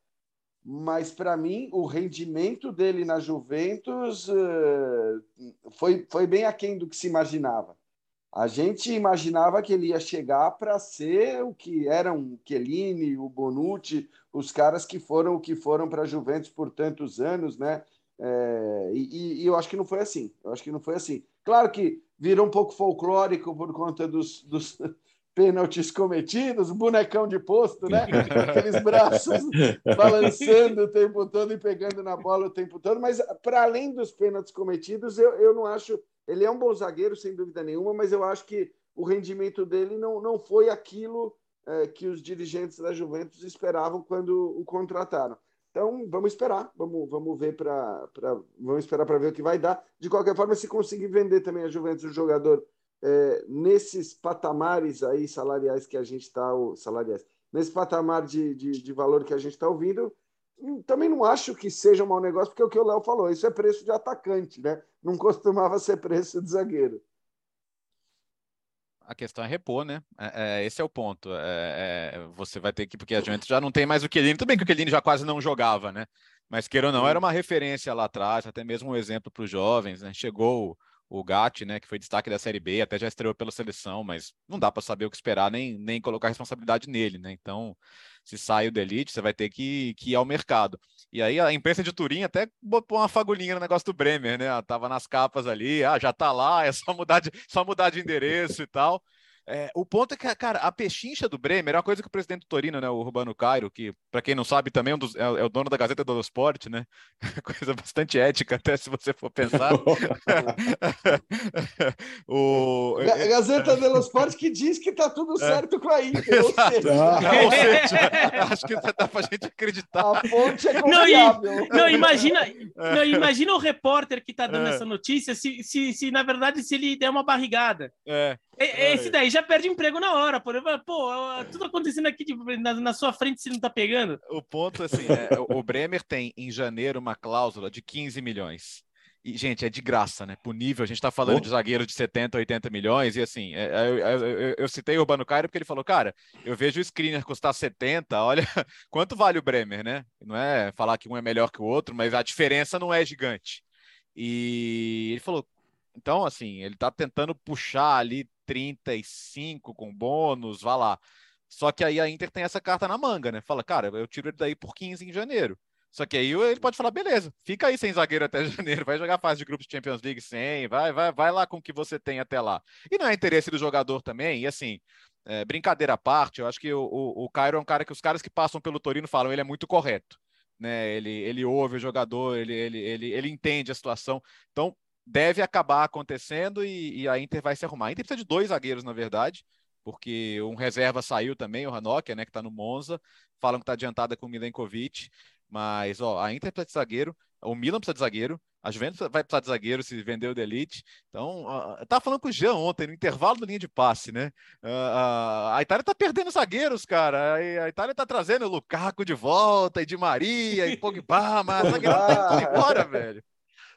mas para mim o rendimento dele na Juventus uh, foi, foi bem aquém do que se imaginava. A gente imaginava que ele ia chegar para ser o que eram o Chiellini, o Bonucci, os caras que foram o que foram para a Juventus por tantos anos, né? É, e, e, eu acho que não foi assim. Eu acho que não foi assim. Claro que virou um pouco folclórico por conta dos, dos [laughs] pênaltis cometidos, bonecão de posto, né? Aqueles braços [laughs] balançando o tempo todo e pegando na bola o tempo todo. Mas, para além dos pênaltis cometidos, eu, eu não acho. Ele é um bom zagueiro, sem dúvida nenhuma, mas eu acho que o rendimento dele não, não foi aquilo é, que os dirigentes da Juventus esperavam quando o contrataram. Então, vamos esperar, vamos, vamos ver para vamos esperar para ver o que vai dar. De qualquer forma, se conseguir vender também a Juventus o jogador é, nesses patamares aí salariais que a gente está, salariais, nesse patamar de, de, de valor que a gente está ouvindo, também não acho que seja um mau negócio, porque é o que o Léo falou, isso é preço de atacante, né? Não costumava ser preço de zagueiro. A questão é repor, né? É, é, esse é o ponto. É, é, você vai ter que, porque a gente já não tem mais o Chiellini. Tudo bem que o Chiellini já quase não jogava, né? Mas queira ou não, era uma referência lá atrás, até mesmo um exemplo para os jovens, né? Chegou o Gatti, né, que foi destaque da Série B, até já estreou pela seleção, mas não dá para saber o que esperar, nem, nem colocar responsabilidade nele, né? Então, se sai o Delite, você vai ter que, que ir ao mercado. E aí a imprensa de Turim até botou uma fagulhinha no negócio do Bremer, né? Ah, tava nas capas ali, ah, já tá lá, é só mudar de, só mudar de endereço e tal. É, o ponto é que, cara, a pechincha do Bremer é uma coisa que o presidente do Torino, né, o Urbano Cairo, que, para quem não sabe, também é, um dos, é, é, o dono da Gazeta do Esporte, né? [laughs] coisa bastante ética, até se você for pensar. [laughs] o, G é, Gazeta dello Sport que diz que tá tudo certo com a Inter. Ou seja... ou [laughs] seja, acho que dá pra gente acreditar. A fonte é confiável. Não, e, não imagina, não, imagina o repórter que tá dando essa notícia se, se, se, na verdade, se ele der uma barrigada. É. Esse daí já perde emprego na hora, por Pô, tudo acontecendo aqui tipo, na, na, sua frente se não tá pegando. O ponto, assim, é, o Bremer tem em janeiro uma cláusula de 15 milhões. E, gente, é de graça, né? Por nível, a gente tá falando oh. de zagueiro de 70, 80 milhões, e assim, é, é, eu, eu, eu, citei o Urbano Cairo porque ele falou, cara, eu vejo o screener custar 70, olha [laughs] quanto vale o Bremer, né? Não é falar que um é melhor que o outro, mas a diferença não é gigante. E ele falou, então, assim, ele tá tentando puxar ali 35 com bônus, vá lá. Só que aí a Inter tem essa carta na manga, né? Fala, cara, eu tiro ele daí por 15 em janeiro. Só que aí ele pode falar, beleza, fica aí sem zagueiro até [laughs] janeiro, vai jogar fase de grupos de Champions League sem, vai, vai, vai lá com o que você tem até lá. E não é interesse do jogador também, e assim, é, brincadeira à parte, eu acho que o, o, o Cairo é um cara que os caras que passam pelo Torino falam, ele é muito correto. Né, ele, ele ouve o jogador, ele, ele, ele, ele entende a situação. Então, deve acabar acontecendo e, e, a Inter vai se arrumar. A Inter precisa de dois zagueiros, na verdade, porque um reserva saiu também, o Ranocchia, né, que está no Monza, falam que está adiantada com o Milenkovic, mas ó, a Inter precisa de zagueiro, o Milan precisa de zagueiro, a Juventus vai precisar de zagueiro se vender o Delite. Então, uh, tava falando com o Jean ontem, no intervalo da linha de passe, né? Uh, uh, a Itália tá perdendo zagueiros, cara. A, Itália tá trazendo o Lukaku de volta, e de Maria, e Pogba, mas a zagueiro tá indo embora, [laughs] velho.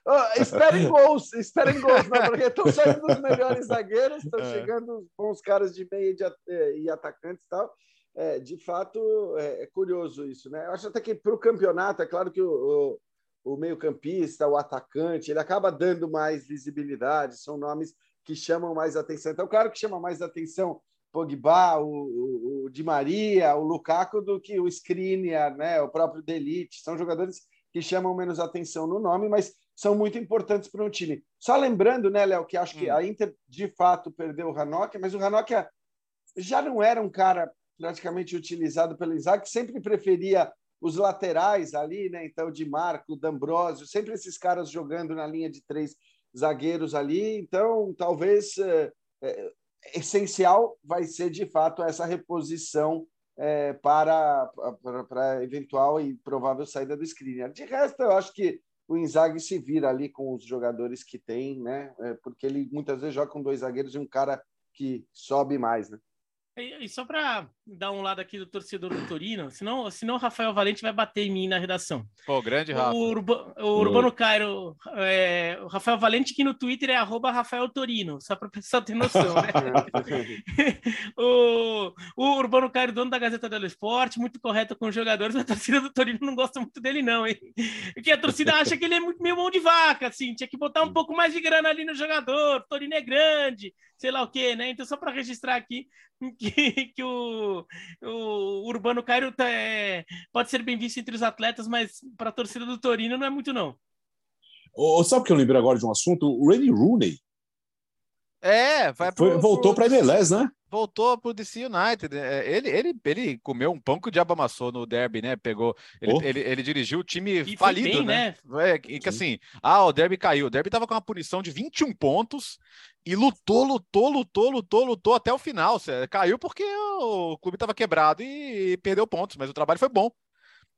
Oh, esperem [laughs] gols, esperem gols, não, porque estão saindo os melhores [laughs] zagueiros, estão é. chegando bons caras de meia e, e atacantes e tal. É, de fato, é, é, curioso isso, né? Eu acho até que para o campeonato, é claro que o, o, o meio-campista, o atacante, ele acaba dando mais visibilidade, são nomes que chamam mais atenção. Então, claro que chama mais atenção Pogba, o, o, o Di Maria, o Lukaku do que o Skriniar, né? O próprio Delite. São jogadores que chamam menos atenção no nome, mas são muito importantes para um time. Só lembrando, né, Léo, que acho que hum. a Inter de fato perdeu o Ranocchia, mas o Ranocchia já não era um cara praticamente utilizado pelo Isaac, sempre preferia os laterais ali, né? Então, de Marco, D'Ambrosio, sempre esses caras jogando na linha de três zagueiros ali, então talvez é, é, essencial vai ser de fato essa reposição é, para, para, para eventual e provável saída do Skriniar. De resto, eu acho que o Inzaghi se vira ali com os jogadores que tem, né? É, porque ele muitas vezes joga com dois zagueiros e um cara que sobe mais, né? E, só para dar um lado aqui do torcedor do Torino, senão, senão o Rafael Valente vai bater em mim na redação. Pô, grande Rafa. O, Urba, o Urbano Cairo, é, o Rafael Valente, que no Twitter é arroba Rafael Torino, só para o pessoal ter noção, né? [laughs] o, o Urbano Cairo, dono da Gazeta dello Esporte, muito correto com os jogadores, a torcida do Torino não gosta muito dele, não, hein? Porque a torcida acha que ele é muito meio mão de vaca, assim, tinha que botar um pouco mais de grana ali no jogador, o Torino é grande, sei lá o quê, né? Então, só para registrar aqui que, que o, o Urbano Cairo tá, é, pode ser bem visto entre os atletas, mas para a torcida do Torino não é muito, não. Oh, sabe o que eu lembrei agora de um assunto? O Randy Rooney. É, vai pro, Foi, voltou para a MLS, né? Voltou pro DC United. É, ele, ele, ele comeu um pão que o diabo amassou no derby, né? Pegou. Ele, oh. ele, ele, dirigiu o time e falido, bem, né? né? É, que, assim, ah, o derby caiu. O derby tava com uma punição de 21 pontos e lutou, lutou, lutou, lutou, lutou até o final. Caiu porque o clube tava quebrado e, e perdeu pontos, mas o trabalho foi bom.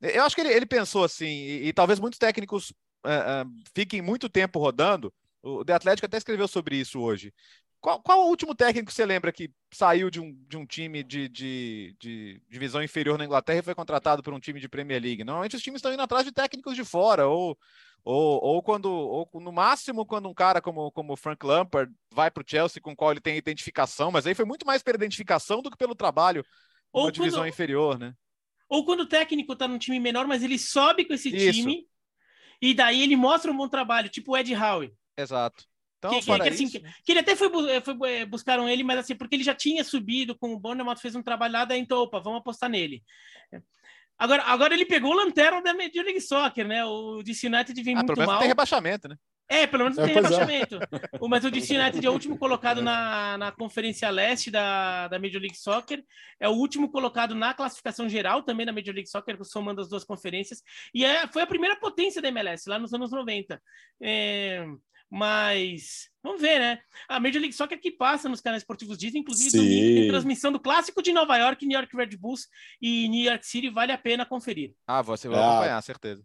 Eu acho que ele, ele pensou assim, e, e talvez muitos técnicos uh, uh, fiquem muito tempo rodando. O The Atlético até escreveu sobre isso hoje. Qual, qual o último técnico que você lembra que saiu de um, de um time de, de, de, divisão inferior na Inglaterra e foi contratado por um time de Premier League? Normalmente os times estão indo atrás de técnicos de fora, ou, ou, ou quando, ou no máximo, quando um cara como, como o Frank Lampard vai para o Chelsea com o qual ele tem identificação, mas aí foi muito mais pela identificação do que pelo trabalho ou divisão quando, inferior, né? Ou quando o técnico está num time menor, mas ele sobe com esse Isso. time e daí ele mostra um bom trabalho, tipo o Ed Howe. Exato. Então, que, que, que, assim, que, que, ele até foi, foi, é, buscaram ele, mas assim, porque ele já tinha subido com o Bournemouth, fez um trabalho lá, daí então, opa, vamos apostar nele. Agora, agora ele pegou o lanterna da Major League Soccer, né? O DC United vem ah, muito mal. tem rebaixamento, né? É, pelo menos é, tem é. rebaixamento. [laughs] É. Mas o DC United é o último colocado na, na Conferência Leste da, da Major League Soccer. É o último colocado na classificação geral também da Major League Soccer, somando as duas conferências. E é, foi a primeira potência da MLS, lá nos anos 90. É, mas vamos ver, né? A Major League Soccer que passa nos canais esportivos Disney, inclusive domingo tem transmissão do clássico de Nova York, New York Red Bulls e New York City, vale a pena conferir. Ah, você vai é. acompanhar, certeza.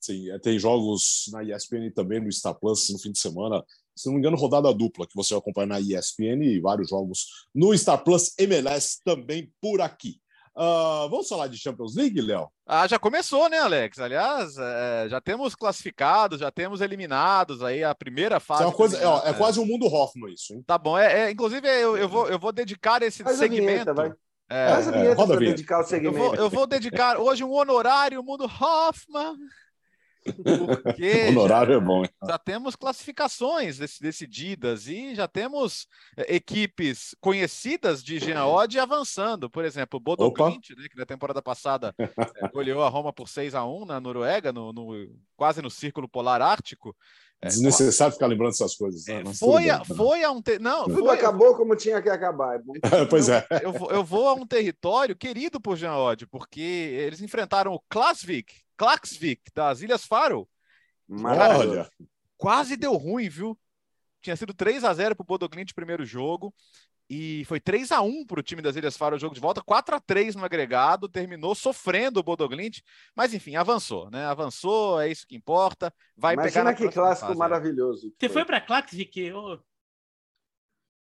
Sim, é, tem jogos na ESPN também no Star Plus no fim de semana. Se não me engano, rodada dupla que você vai acompanhar na ESPN e vários jogos no Star Plus MLS também por aqui. Uh, vamos falar de Champions League, Léo? Ah, já começou, né, Alex? Aliás, é, já temos classificados, já temos eliminados aí a primeira fase. É, coisa, é, é, quase um mundo Hoffman isso, hein? Tá bom. É, é inclusive, eu, eu, vou, eu vou dedicar esse Faz segmento. A vinheta, É, Faz a vinheta é, para dedicar o segmento. Eu vou, eu vou dedicar hoje um honorário mundo Hoffman. Porque [laughs] Honorário já, é bom. Já temos classificações decididas e já temos é, equipes conhecidas de Geode avançando. Por exemplo, o Bodo Clint, né, que na temporada passada é, [laughs] goleou a Roma por 6 a 1 na Noruega, no, no, quase no Círculo Polar Ártico. É, Desnecessário ficar lembrando essas coisas. Né? Foi, a, foi a um. Te... Não, Tudo foi... acabou como tinha que acabar. É [laughs] pois é. Eu, eu, eu, vou a um território querido por Jean Odd, porque eles enfrentaram o Klasvik, Klaxvik, das Ilhas Faro. Olha. Quase deu ruim, viu? Tinha sido 3 a 0 para o Bodoglint primeiro jogo. E foi 3 a 1 para o time das Ilhas Faro o jogo de volta, 4 a 3 no agregado, terminou sofrendo o Bodoglint, mas enfim, avançou, né? Avançou, é isso que importa. Vai Imagina pegar que clássico fase, maravilhoso. Você foi, foi para Klaxvik?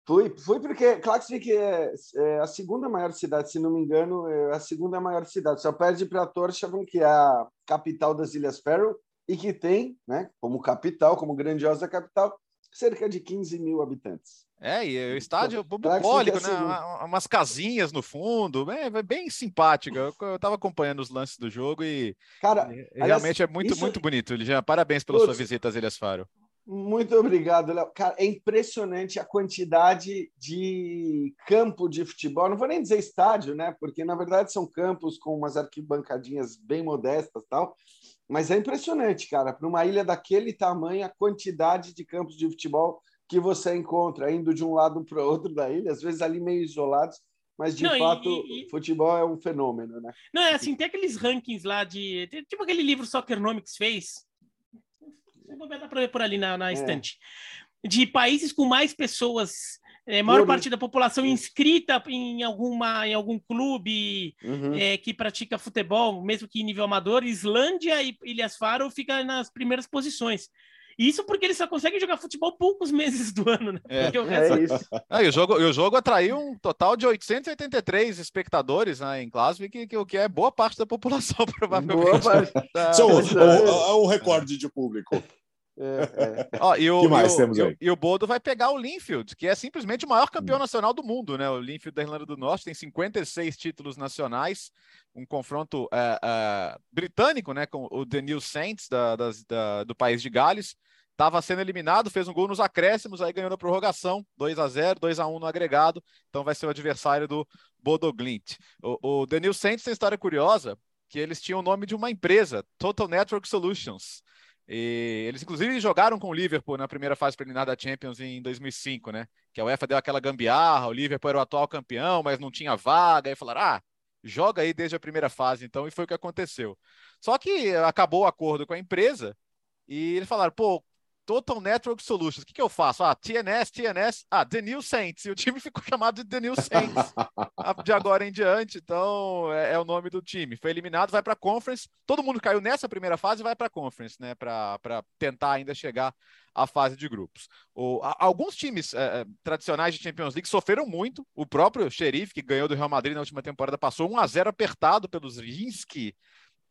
Fui, fui porque Klaxvik é, é, a segunda maior cidade, se não me engano, é a segunda maior cidade. Só perde para Tórshavn, que é a capital das Ilhas Faroe, e que tem, né, como capital, como grandiosa capital, cerca de 15 mil habitantes. É, e o estádio bucólico, né? Umas casinhas no fundo, bem, bem simpática. Eu estava acompanhando os lances do jogo e, Cara, e realmente aliás, é muito, isso... muito bonito, Ligian. Parabéns pela Putz, sua visita às Ilhas Faro. Muito obrigado, Léo. Cara, é impressionante a quantidade de campo de futebol. Não vou nem dizer estádio, né? Porque na verdade são campos com umas arquibancadinhas bem modestas, tal. Mas é impressionante, cara. Para uma ilha daquele tamanho, a quantidade de campos de futebol que você encontra indo de um lado para o outro da ilha, às vezes ali meio isolados, mas de não, fato e, e, futebol é um fenômeno, né? Não, é assim, tem aqueles rankings lá de. Tipo aquele livro Soccernomics fez, Dar para ver por ali na, na é. estante. De países com mais pessoas é, maior parte da população inscrita em, alguma, em algum clube uhum. é, que pratica futebol, mesmo que em nível amador, Islândia e Ilhas Faro fica nas primeiras posições. Isso porque eles só conseguem jogar futebol poucos meses do ano, né? É, o, é isso. Ah, e o, jogo, o jogo atraiu um total de 883 espectadores né, em Glasgow, que, que, o que é boa parte da população, [laughs] provavelmente. Boa parte. Tá... é um recorde de público. É, é. Ó, e o, que mais e temos aí? E, o Bodo vai pegar o Linfield, que é simplesmente o maior campeão hum. nacional do mundo, né? O Linfield da Irlanda do Norte tem 56 títulos nacionais, um confronto é, é, britânico, né? Com o The New Saints da, das, da, do país de Gales. Estava sendo eliminado, fez um gol nos acréscimos, aí ganhou na prorrogação, 2 a 0 2 a 1 no agregado, então vai ser o adversário do Bodo Glint. O, o The New Saints tem história curiosa, que eles tinham o nome de uma empresa, Total Network Solutions. E eles, inclusive, jogaram com o Liverpool na primeira fase preliminar da Champions em 2005, né? Que a UEFA deu aquela gambiarra, o Liverpool era o atual campeão, mas não tinha vaga, e falaram, ah, joga aí desde a primeira fase, então, e foi o que aconteceu. Só que acabou o acordo com a empresa, e eles falaram, pô, Total Network Solutions. O que, que eu faço? Ah, TNS, TNS, ah, The New Saints. E o time [laughs] ficou chamado de The New Saints de agora em diante. Então, é, é, o nome do time. Foi eliminado, vai para a Conference. Todo mundo caiu nessa primeira fase vai para a Conference, né? Para tentar ainda chegar à fase de grupos. O, a, alguns times é, é, tradicionais de Champions League sofreram muito. O próprio Xerife, que ganhou do Real Madrid na última temporada, passou 1 a 0 apertado pelos Rinsky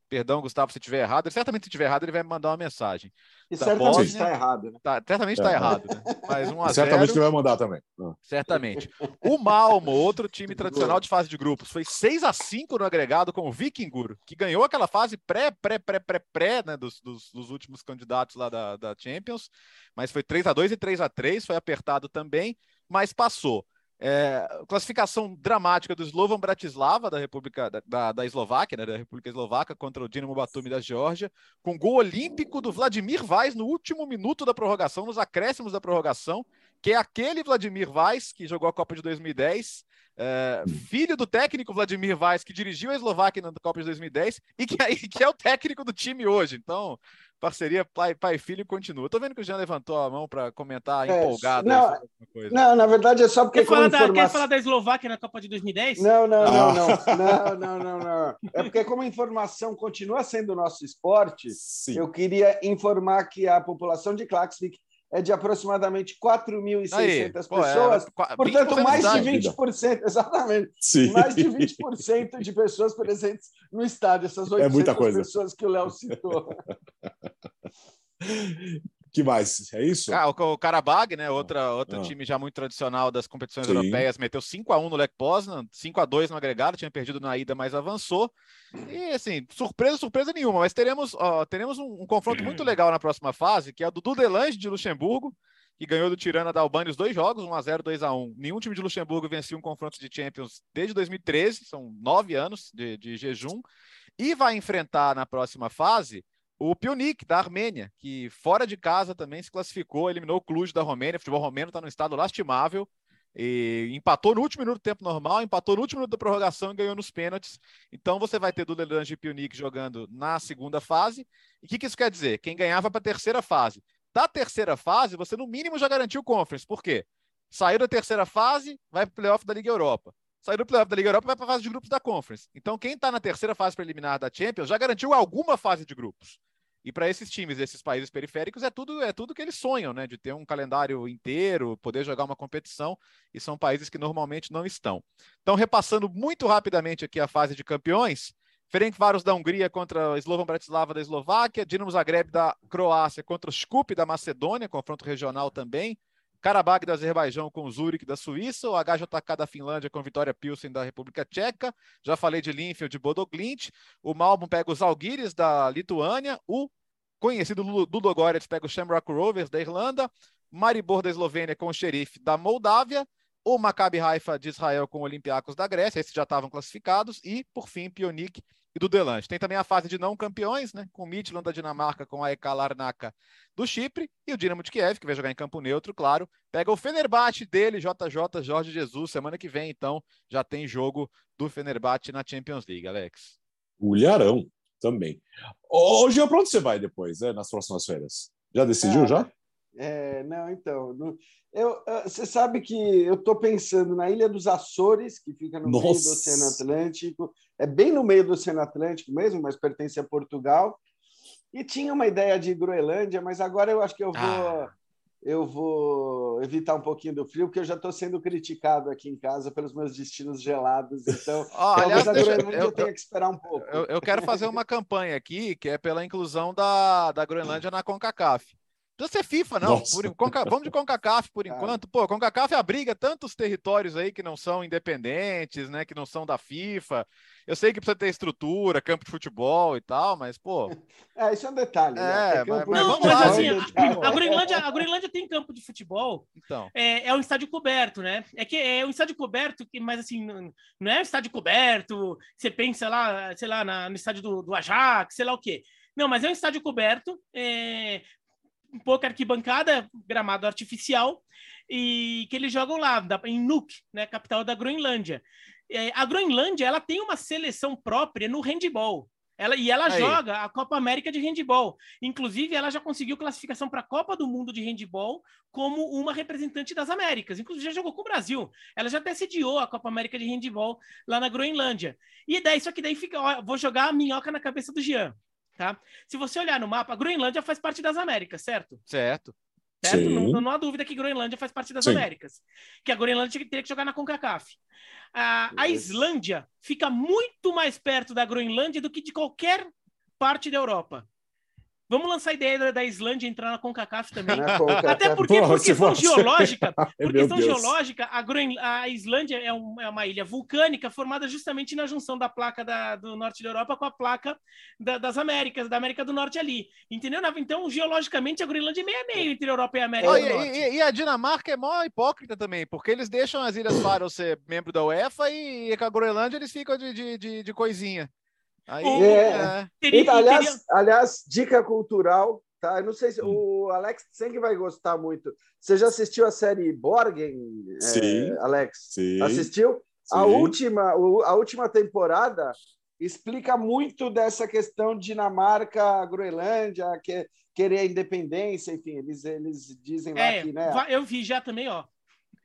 Perdão, Gustavo, se estiver errado. Ele, certamente, se estiver errado, ele vai me mandar uma mensagem. E tá, certamente está errado. Né? Tá, certamente está é. errado. Né? Mas 1 a certamente ele vai mandar também. Ah. Certamente. O Malmo, outro time tradicional de fase de grupos, foi 6 a 5 no agregado com o Vikingur, que ganhou aquela fase pré, pré, pré, pré, pré, né, dos, dos, dos últimos candidatos lá da, da Champions. Mas foi 3 a 2 e 3 a 3 foi apertado também, mas passou. É, classificação dramática do Slovan Bratislava, da República da, da, da Eslováquia, né, da República Eslovaca, contra o Dinamo Batumi da Geórgia, com gol olímpico do Vladimir Vaz no último minuto da prorrogação, nos acréscimos da prorrogação, que é aquele Vladimir Vaz que jogou a Copa de 2010, é, filho do técnico Vladimir Vaz, que dirigiu a Eslováquia na Copa de 2010 e que, que é o técnico do time hoje. Então, parceria pai, pai e filho continua. Tô vendo que o Jean levantou a mão para comentar é, empolgado. Não, não, na verdade é só porque. Quer falar, da, quer falar da Eslováquia na Copa de 2010? Não, não, não, não, [laughs] não, não, não, não. É porque, como a informação continua sendo o nosso esporte, Sim. eu queria informar que a população de Klaxvik é de aproximadamente 4.600 pessoas, é, portanto, mais de 20%, [laughs] exatamente, Sim. mais de 20% de pessoas presentes no estádio, essas 800 é muita coisa. pessoas que o Léo citou. [laughs] que mais? É isso? Ah, o, Karabag, né? Outra, outro ah. time já muito tradicional das competições Sim. europeias, meteu 5 a 1 no Lech Poznan, 5 a 2 no agregado, tinha perdido na ida, mas avançou. E assim, surpresa, surpresa nenhuma, mas teremos, ó, teremos um, um, confronto muito [clears throat] legal na próxima fase, que é o do Dudelange de Luxemburgo, que ganhou do Tirana da Albânia os dois jogos, 1 a 0 2 a 1 Nenhum time de Luxemburgo vencia um confronto de Champions desde 2013, são nove anos de, de jejum, e vai enfrentar na próxima fase o Pionik, da Armênia, que fora de casa também se classificou, eliminou o Cluj da Romênia. O futebol romeno está num estado lastimável. E empatou no último minuto do tempo normal, empatou no último minuto da prorrogação e ganhou nos pênaltis. Então você vai ter Dudelange e Pionik jogando na segunda fase. E o que, que, isso quer dizer? Quem ganhava para a terceira fase. Da terceira fase, você no mínimo já garantiu o Conference. Por quê? Saiu da terceira fase, vai para o playoff da Liga Europa. Saiu do playoff da Liga Europa, vai para a fase de grupos da Conference. Então quem está na terceira fase preliminar da Champions já garantiu alguma fase de grupos. E para esses times desses países periféricos é tudo é tudo que eles sonham, né? De ter um calendário inteiro, poder jogar uma competição, e são países que normalmente não estão. Então, repassando muito rapidamente aqui a fase de campeões, Ferencváros da Hungria contra Slovan Bratislava da Eslováquia, Dinamo Zagreb da Croácia contra o Skup da Macedônia, confronto regional também. Karabag do Azerbaijão com Zurich da Suíça, o HJK da Finlândia com Vitória Pilsen da República Tcheca, já falei de Linfield de Bodoglint, o Malmo pega os Algiris da Lituânia, o conhecido Ludogorets pega o Shamrock Rovers da Irlanda, Maribor da Eslovênia com o Xerife da Moldávia, o Maccabi Haifa de Israel com o Olympiacos da Grécia, esses já estavam classificados, e, por fim, Pionik e do Delange. Tem também a fase de não campeões, né? Com o Midland da Dinamarca, com a EK Larnaca do Chipre e o Dinamo de Kiev, que vai jogar em campo neutro, claro. Pega o Fenerbahçe dele, JJ Jorge Jesus. Semana que vem, então, já tem jogo do Fenerbahçe na Champions League, Alex. O Ilharão também. Hoje, para onde você vai depois, né, nas próximas férias? Já decidiu, ah, já? É, não, então. No, eu, você sabe que eu estou pensando na Ilha dos Açores, que fica no Nossa. meio do Oceano Atlântico. É bem no meio do Oceano Atlântico mesmo, mas pertence a Portugal. E tinha uma ideia de Groenlândia, mas agora eu acho que eu vou. Ah eu vou evitar um pouquinho do frio, porque eu já estou sendo criticado aqui em casa pelos meus destinos gelados. Então, [laughs] oh, aliás, a Groenlândia eu, eu tenho que esperar um pouco. Eu, eu, quero fazer uma campanha aqui, que é pela inclusão da, da Groenlândia na CONCACAF. Não precisa ser FIFA, não. Por, Conca, vamos de CONCACAF por enquanto. Pô, CONCACAF abriga tantos territórios aí que não são independentes, né? Que não são da FIFA. Eu sei que precisa ter estrutura, campo de futebol e tal, mas, pô. [laughs] É, isso é um detalhe. Né? É, mas, mas, não, mas assim, a, a, Groenlândia, a Groenlândia tem campo de futebol. Então. É, é um estádio coberto, né? É que é um estádio coberto, mas assim, não, não é um estádio coberto. Você pensa lá, sei lá, na, no estádio do, do Ajax, sei lá o quê. Não, mas é um estádio coberto, é, um pouco arquibancada, gramado artificial, e que eles jogam lá, em Nuuk, né, capital da Groenlândia. É, a Groenlândia ela tem uma seleção própria no handball. Ela, e ela Aí. joga a Copa América de handball. Inclusive, ela já conseguiu classificação para a Copa do Mundo de handball como uma representante das Américas. Inclusive, já jogou com o Brasil. Ela já decidiu a Copa América de handball lá na Groenlândia. E daí, isso aqui daí fica. Ó, vou jogar a minhoca na cabeça do Jean. Tá? Se você olhar no mapa, a Groenlândia faz parte das Américas, certo? Certo. Certo? Não, não, há dúvida que Groenlândia faz parte das Sim. Américas. Que a Groenlândia teria que jogar na CONCACAF. A, a Islândia fica muito mais perto da Groenlândia do que de qualquer parte da Europa. Vamos lançar a ideia da Islândia entrar na CONCACAF também. [laughs] Até porque, por questão geológica, [laughs] por questão geológica, a, Groen... a Islândia é, um, é, uma ilha vulcânica formada justamente na junção da placa da, do norte da Europa com a placa da, das Américas, da América do Norte ali. Entendeu? Então, geologicamente, a Groenlândia é meio a meio entre a Europa e a América oh, do e, Norte. E, e, a Dinamarca é mó hipócrita também, porque eles deixam as Ilhas Faroe ser membro da UEFA e com a Groenlândia eles ficam de, de, de, de coisinha. Aí, é. é. Teria, então, aliás, teria... aliás, dica cultural, tá? Eu não sei se hum. o Alex sempre vai gostar muito. Você já assistiu a série Borgen, Sim. É, Alex? Sim. Assistiu? Sim. A última, a última temporada explica muito dessa questão de Dinamarca, Groenlândia, que, querer a independência, enfim, eles, eles dizem lá é, que, né? Eu vi já também, ó.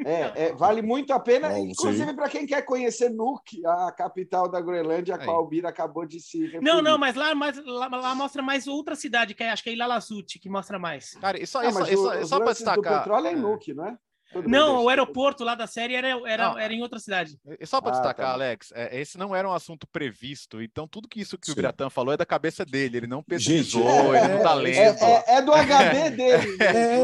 É, é, vale muito a pena, Bom, inclusive para quem quer conhecer Nuuk, a capital da Groenlândia, a qual o Bira acabou de se referir. Não, não, mas lá, mas lá, lá, mostra mais outra cidade, que é, acho que é Ilalassut, que mostra mais. Cara, isso, ah, isso, isso, o, só para destacar. O petróleo é em Nuuk, não é? Não, o aeroporto lá da série era, era, era em outra cidade. E só para ah, destacar, tá. Alex, é, esse não era um assunto previsto, então tudo que isso que Sim. o Biratã falou é da cabeça dele, ele não pesquisou, Gente, é, ele não tá lendo. É, é, é do HD [laughs] dele.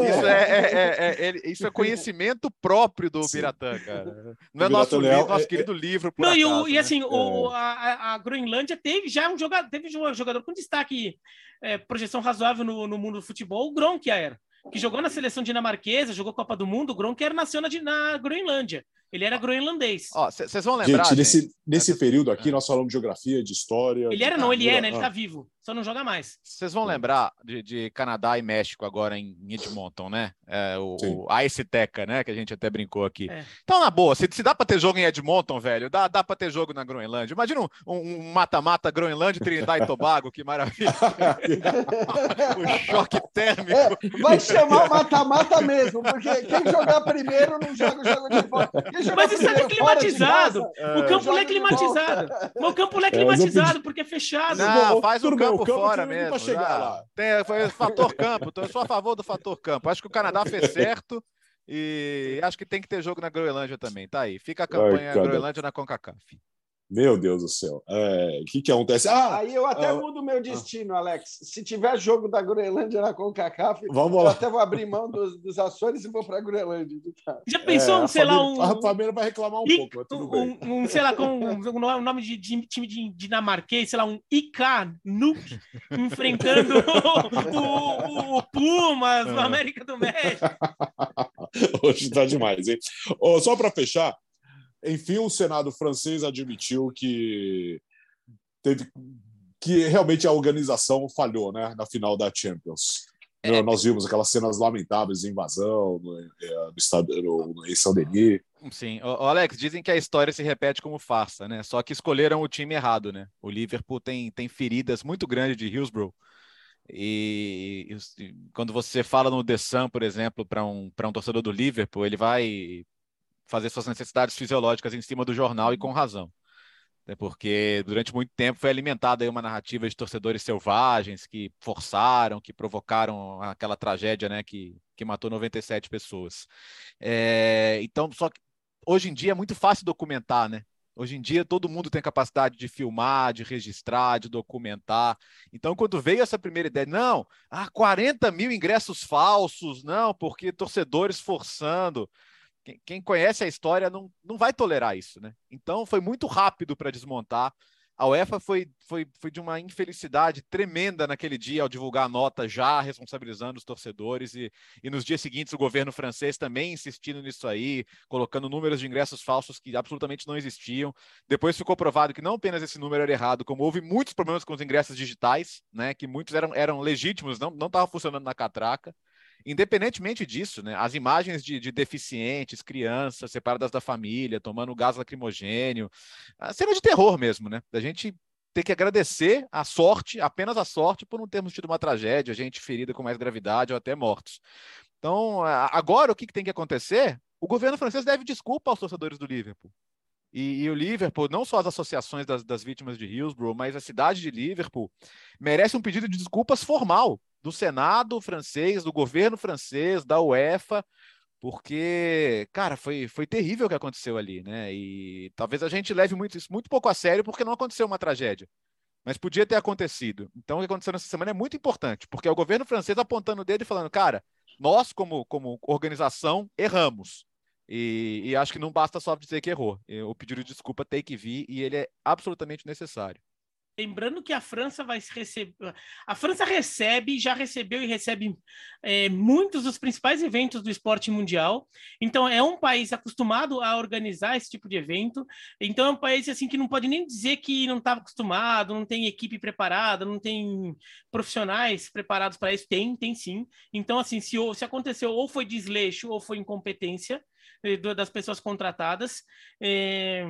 isso, é, isso, é, conhecimento próprio do Biratã, cara. Não é nosso, livro, nosso querido livro. não, acaso, e, o, e, assim, o, a, a, Groenlândia teve já um jogador, teve um jogador com destaque, projeção razoável no, no mundo do futebol, o Gronk era que jogou na seleção dinamarquesa, jogou Copa do Mundo, o Gronk nasceu na, na Groenlândia. Ele era groenlandês. Vocês vão lembrar. Gente, nesse, nesse período aqui, nós falamos de geografia, de história. Ele era, não, ele é, né? Ele tá vivo, só não joga mais. Vocês vão lembrar de, de, Canadá e México agora em Edmonton, né? É, o, o Ice Teca, né? Que a gente até brincou aqui. É. Então, na boa, se, se dá para ter jogo em Edmonton, velho, dá, dá para ter jogo na Groenlândia. Imagina um mata-mata um Groenlândia, Trinidad e [laughs] Tobago, que maravilha. o [laughs] choque térmico. É, vai chamar o mata-mata mesmo, porque quem jogar primeiro não joga o jogo de volta. Mas isso é climatizado. o campo é climatizado. O campo é climatizado porque é fechado. Não, faz o campo, campo fora mesmo. Chegar lá. Tem, foi fator campo. Então eu sou a favor do fator campo. Acho que o Canadá fez [laughs] certo. E acho que tem que ter jogo na Groenlândia também. Tá aí. Fica a campanha Ai, Groenlândia na CONCACAF. Meu Deus do céu. É, o que, que acontece? Ah, Aí eu até ah, mudo meu destino, ah, Alex. Se tiver jogo da Groenlândia na CONCACAF, vamos eu lá. até vou abrir mão dos, dos ações e vou para a Groenlândia. Já pensou, é, sei lá, um. A Fabiana vai reclamar um I, pouco. Um, um, sei lá, com um, nome de, de, time de dinamarquês, sei lá, um IK Nuke, enfrentando [laughs] o, o, o, Pumas, o é. América do México. [laughs] Hoje está demais, hein? Oh, só para fechar, enfim, o Senado francês admitiu que teve que realmente a organização falhou, né, na final da Champions. É. Nós vimos aquelas cenas lamentáveis de invasão no, no estado no, em São Denis. Sim, o Alex, dizem que a história se repete como farsa, né? Só que escolheram o time errado, né? O Liverpool tem, tem feridas muito grandes de Hillsborough E, e, quando você fala no The Sun, por exemplo, para um, um torcedor do Liverpool, ele vai fazer suas necessidades fisiológicas em cima do jornal e com razão. Né? Porque durante muito tempo foi alimentada uma narrativa de torcedores selvagens que forçaram, que provocaram aquela tragédia né, que, que matou 97 pessoas. É, então, só que hoje em dia é muito fácil documentar, né? Hoje em dia todo mundo tem capacidade de filmar, de registrar, de documentar. Então, quando veio essa primeira ideia, não, ah, 40 mil ingressos falsos, não, porque torcedores forçando. Quem, quem conhece a história não, não vai tolerar isso, né? Então, foi muito rápido para desmontar a UEFA foi, foi, foi de uma infelicidade tremenda naquele dia ao divulgar a nota já responsabilizando os torcedores e, e nos dias seguintes o governo francês também insistindo nisso aí, colocando números de ingressos falsos que absolutamente não existiam. Depois ficou provado que não apenas esse número era errado, como houve muitos problemas com os ingressos digitais, né, que muitos eram, eram legítimos, não estavam funcionando na catraca. Independentemente disso, né, as imagens de, de, deficientes, crianças separadas da família, tomando gás lacrimogênio, a cena de terror mesmo, né? Da gente ter que agradecer a sorte, apenas a sorte, por não termos tido uma tragédia, gente ferida com mais gravidade ou até mortos. Então, agora o que tem que acontecer? O governo francês deve desculpa aos torcedores do Liverpool. E, e, o Liverpool, não só as associações das, das, vítimas de Hillsborough, mas a cidade de Liverpool, merece um pedido de desculpas formal do Senado francês, do governo francês, da UEFA, porque, cara, foi, foi terrível o que aconteceu ali, né? E talvez a gente leve muito, isso muito pouco a sério porque não aconteceu uma tragédia. Mas podia ter acontecido. Então, o que aconteceu nessa semana é muito importante, porque é o governo francês apontando o dedo e falando, cara, nós, como, como organização, erramos. E, e acho que não basta só dizer que errou. O pedido de desculpa tem que vir e ele é absolutamente necessário. Lembrando que a França vai receber. A França recebe, já recebeu e recebe é, muitos dos principais eventos do esporte mundial. Então, é um país acostumado a organizar esse tipo de evento. Então, é um país assim que não pode nem dizer que não estava acostumado, não tem equipe preparada, não tem profissionais preparados para isso. Tem, tem sim. Então, assim, se, se aconteceu ou foi desleixo ou foi incompetência eh, das pessoas contratadas, é,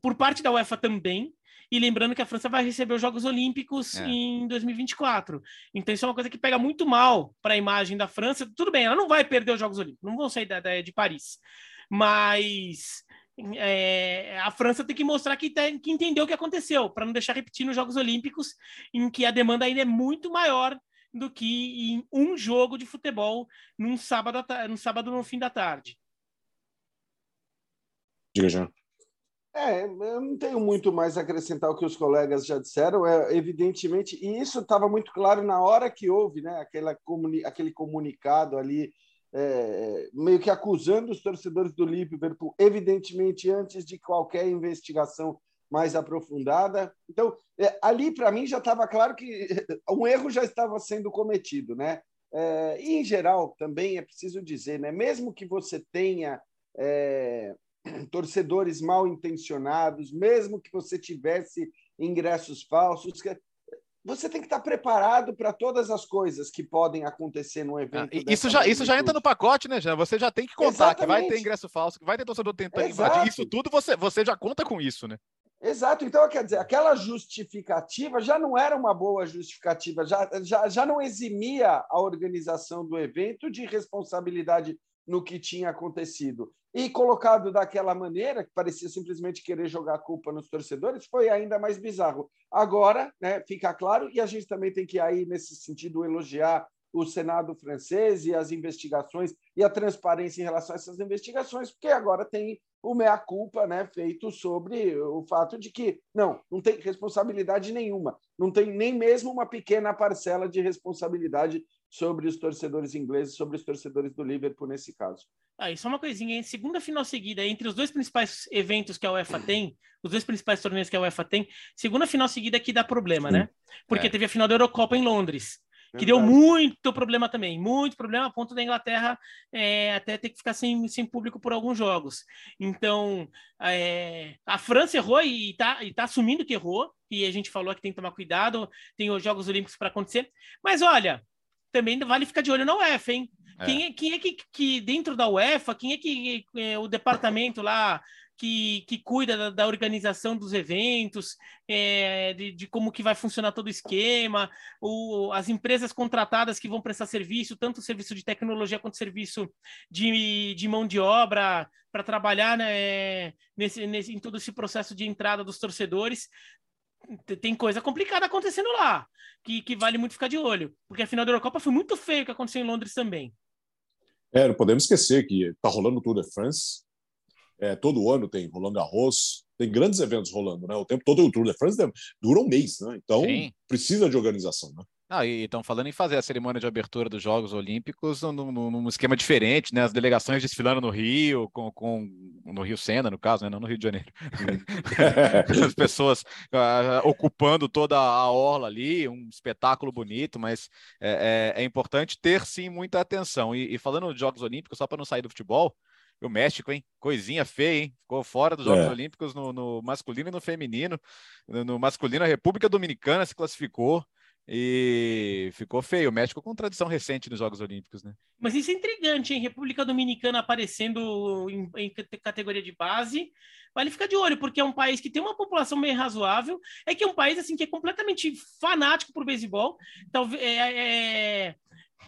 por parte da UEFA também. E lembrando que a França vai receber os Jogos Olímpicos é. em 2024. Então, isso é uma coisa que pega muito mal para a imagem da França. Tudo bem, ela não vai perder os Jogos Olímpicos, não vão sair da, da de Paris. Mas é, a França tem que mostrar que, tem, que entendeu o que aconteceu, para não deixar repetir nos Jogos Olímpicos, em que a demanda ainda é muito maior do que em um jogo de futebol num sábado, num sábado no fim da tarde. Diga, Jean. É, eu não tenho muito mais a acrescentar o que os colegas já disseram. É, evidentemente, e isso estava muito claro na hora que houve né, aquela comuni aquele comunicado ali, é, meio que acusando os torcedores do Liverpool, evidentemente antes de qualquer investigação mais aprofundada. Então, é, ali para mim já estava claro que [laughs] um erro já estava sendo cometido, né? É, e em geral também é preciso dizer, né? Mesmo que você tenha é, torcedores mal intencionados, mesmo que você tivesse ingressos falsos. Você tem que estar preparado para todas as coisas que podem acontecer no evento. Ah, isso, já, isso já entra no pacote, né, já Você já tem que contar Exatamente. que vai ter ingresso falso, que vai ter torcedor tentando Exato. invadir. Isso tudo você, você já conta com isso, né? Exato. Então, quer dizer, aquela justificativa já não era uma boa justificativa, já, já, já não eximia a organização do evento de responsabilidade no que tinha acontecido. E colocado daquela maneira, que parecia simplesmente querer jogar a culpa nos torcedores, foi ainda mais bizarro. Agora, né, fica claro, e a gente também tem que aí, nesse sentido, elogiar o Senado francês e as investigações e a transparência em relação a essas investigações, porque agora tem o meia-culpa né, feito sobre o fato de que não, não tem responsabilidade nenhuma, não tem nem mesmo uma pequena parcela de responsabilidade sobre os torcedores ingleses, sobre os torcedores do Liverpool nesse caso. Ah, isso é uma coisinha, hein? Segunda final seguida, entre os dois principais eventos que a UEFA tem, os dois principais torneios que a UEFA tem, segunda final seguida que dá problema, né? Porque é. teve a final da Eurocopa em Londres, que deu muito problema também, muito problema a ponto da Inglaterra é, até ter que ficar sem, sem público por alguns jogos. Então, é, a França errou e está e tá assumindo que errou, e a gente falou que tem que tomar cuidado, tem os Jogos Olímpicos para acontecer. Mas olha, também vale ficar de olho na UEFA, hein? É. Quem é, quem é que, que, dentro da UEFA, quem é que é, o departamento lá que, que cuida da, da organização dos eventos, é, de, de, como que vai funcionar todo o esquema, o, as empresas contratadas que vão prestar serviço, tanto serviço de tecnologia quanto serviço de, de mão de obra para trabalhar né, nesse, nesse, em todo esse processo de entrada dos torcedores. Tem coisa complicada acontecendo lá, que, que vale muito ficar de olho, porque a final da Eurocopa foi muito feio o que aconteceu em Londres também. É, não podemos esquecer que está rolando o Tour de France, é, todo ano tem Roland Garros, tem grandes eventos rolando, né? O tempo todo o Tour de France dura um mês, né? Então Sim. precisa de organização, né? Ah, e estão falando em fazer a cerimônia de abertura dos Jogos Olímpicos num, num, esquema diferente, né? As delegações desfilando no Rio, com, com no Rio Sena, no caso, né? não no Rio de Janeiro. [laughs] As pessoas uh, ocupando toda a orla ali, um espetáculo bonito, mas é, é, é importante ter sim muita atenção. E, e falando de Jogos Olímpicos, só para não sair do futebol, o México, hein? Coisinha feia, hein? Ficou fora dos Jogos é. Olímpicos no, no, masculino e no feminino. No, no, masculino, a República Dominicana se classificou e ficou feio. O México com tradição recente nos Jogos Olímpicos, né? Mas isso é intrigante, hein? República Dominicana aparecendo em, em categoria de base. Vale ficar de olho, porque é um país que tem uma população meio razoável. É que é um país assim que é completamente fanático por beisebol. Talvez é, é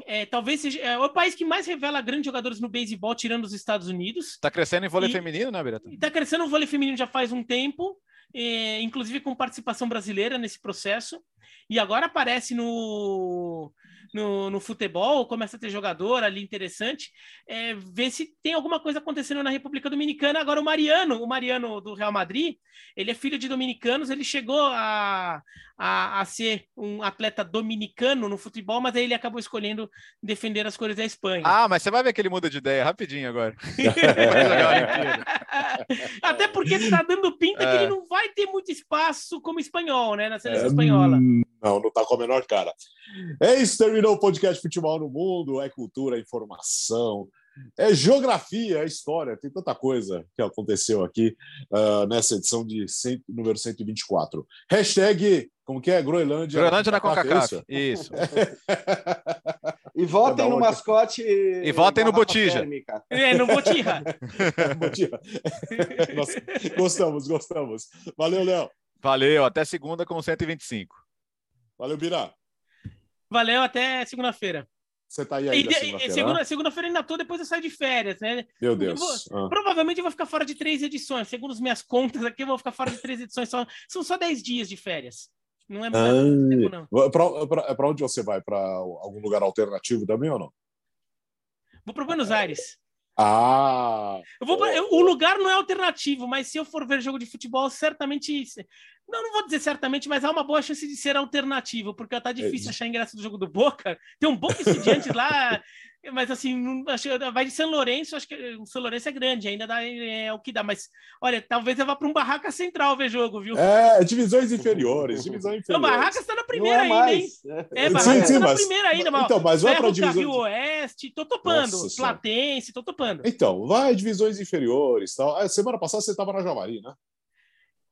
é, talvez seja é o país que mais revela grandes jogadores no beisebol, tirando os Estados Unidos. Está crescendo em vôlei e, feminino, né, Birata? Está crescendo o vôlei feminino já faz um tempo, é, inclusive com participação brasileira nesse processo. E agora aparece no, no, no, futebol, começa a ter jogador ali interessante, é, ver se tem alguma coisa acontecendo na República Dominicana. Agora, o Mariano, o Mariano do Real Madrid, ele é filho de dominicanos, ele chegou a, a, a ser um atleta dominicano no futebol, mas aí ele acabou escolhendo defender as cores da Espanha. Ah, mas você vai ver que ele muda de ideia rapidinho agora. [laughs] Até porque ele tá dando pinta é. que ele é. não vai ter muito espaço como espanhol, né, na seleção é, espanhola. Hum, não, não tá com a menor cara. É isso, terminou o podcast Futebol no Mundo, é cultura, é informação, é geografia, é história, tem tanta coisa que aconteceu aqui uh, nessa edição de cento, número 124. Hashtag, como que é? Groenlândia. Groenlândia na CONCACAF. Isso. e votem no mascote. E votem no Botija. É, no Botija. [laughs] Botija. Nossa, gostamos, gostamos. Valeu, Léo. Valeu, até segunda com 125. Valeu, Bira. Valeu, até segunda-feira. Você tá aí ainda segunda-feira? Segunda, segunda-feira ainda tô, depois eu saio de férias, né? Meu Deus. Vou, ah. Provavelmente eu vou ficar fora de três edições. Segundo as minhas contas aqui, eu vou ficar fora de três edições. Só, são só dez dias de férias. Não é muito tempo, não. Para onde você vai? Para algum lugar alternativo também ou não? Vou para Buenos Aires. Ah! Eu vou pra, o lugar não é alternativo, mas se eu for ver jogo de futebol, certamente. Não, não vou dizer certamente, mas há uma boa chance de ser alternativo, porque tá difícil é. achar ingresso do jogo do Boca. Tem um Boca Estudiantes lá [laughs] mas assim, acho, vai de São Lourenço, acho que o São Lourenço é grande, ainda dá, é o que dá, mas olha, talvez eu vá para um Barraca Central ver jogo, viu? É, divisões inferiores, divisões [laughs] inferiores. Não, Barraca está na primeira é ainda, hein? É, Barraca está na primeira ainda, mas, então, mas vai para divisões... Rio Oeste, tô topando, Nossa, Platense, tô topando. Então, vai divisões inferiores, tal. Semana passada você estava na Javari, né?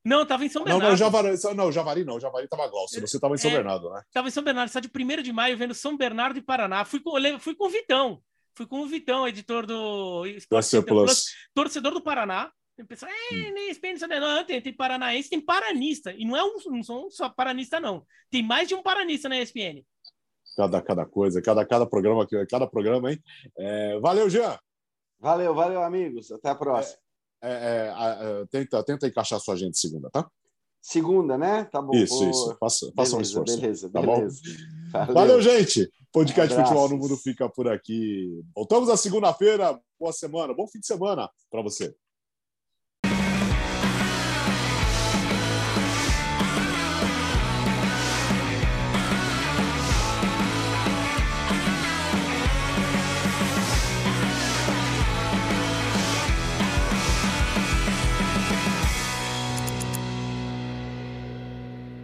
Não, estava em São Bernardo. Não, não, Javari, não, Javari não. Javari estava Glaucio. Você estava em São é, Bernardo, né? Estava em São Bernardo. Está de 1 de maio vendo São Bernardo e Paraná. Fui com, fui com o Vitão. Fui com o Vitão, editor do Esporte Plus. torcedor do Paraná. Tem pessoal, é, nem experiência não, tem, tem paranaense, tem paranista. E não é um, não são só paranista, não. Tem mais de um paranista na ESPN. Cada, cada coisa, cada, cada programa, cada programa, hein? É, valeu, Jean. Valeu, valeu, amigos. Até a próxima. É, é, é tenta, tenta encaixar sua gente segunda, tá? Segunda, né? Tá bom. Isso, pô... isso. Faça, faça beleza, um esforço. Beleza, tá beleza. Bom? Valeu. Valeu, gente. Podcast Abraços. Futebol no Mundo fica por aqui. Voltamos na segunda-feira. Boa semana, bom fim de semana para você.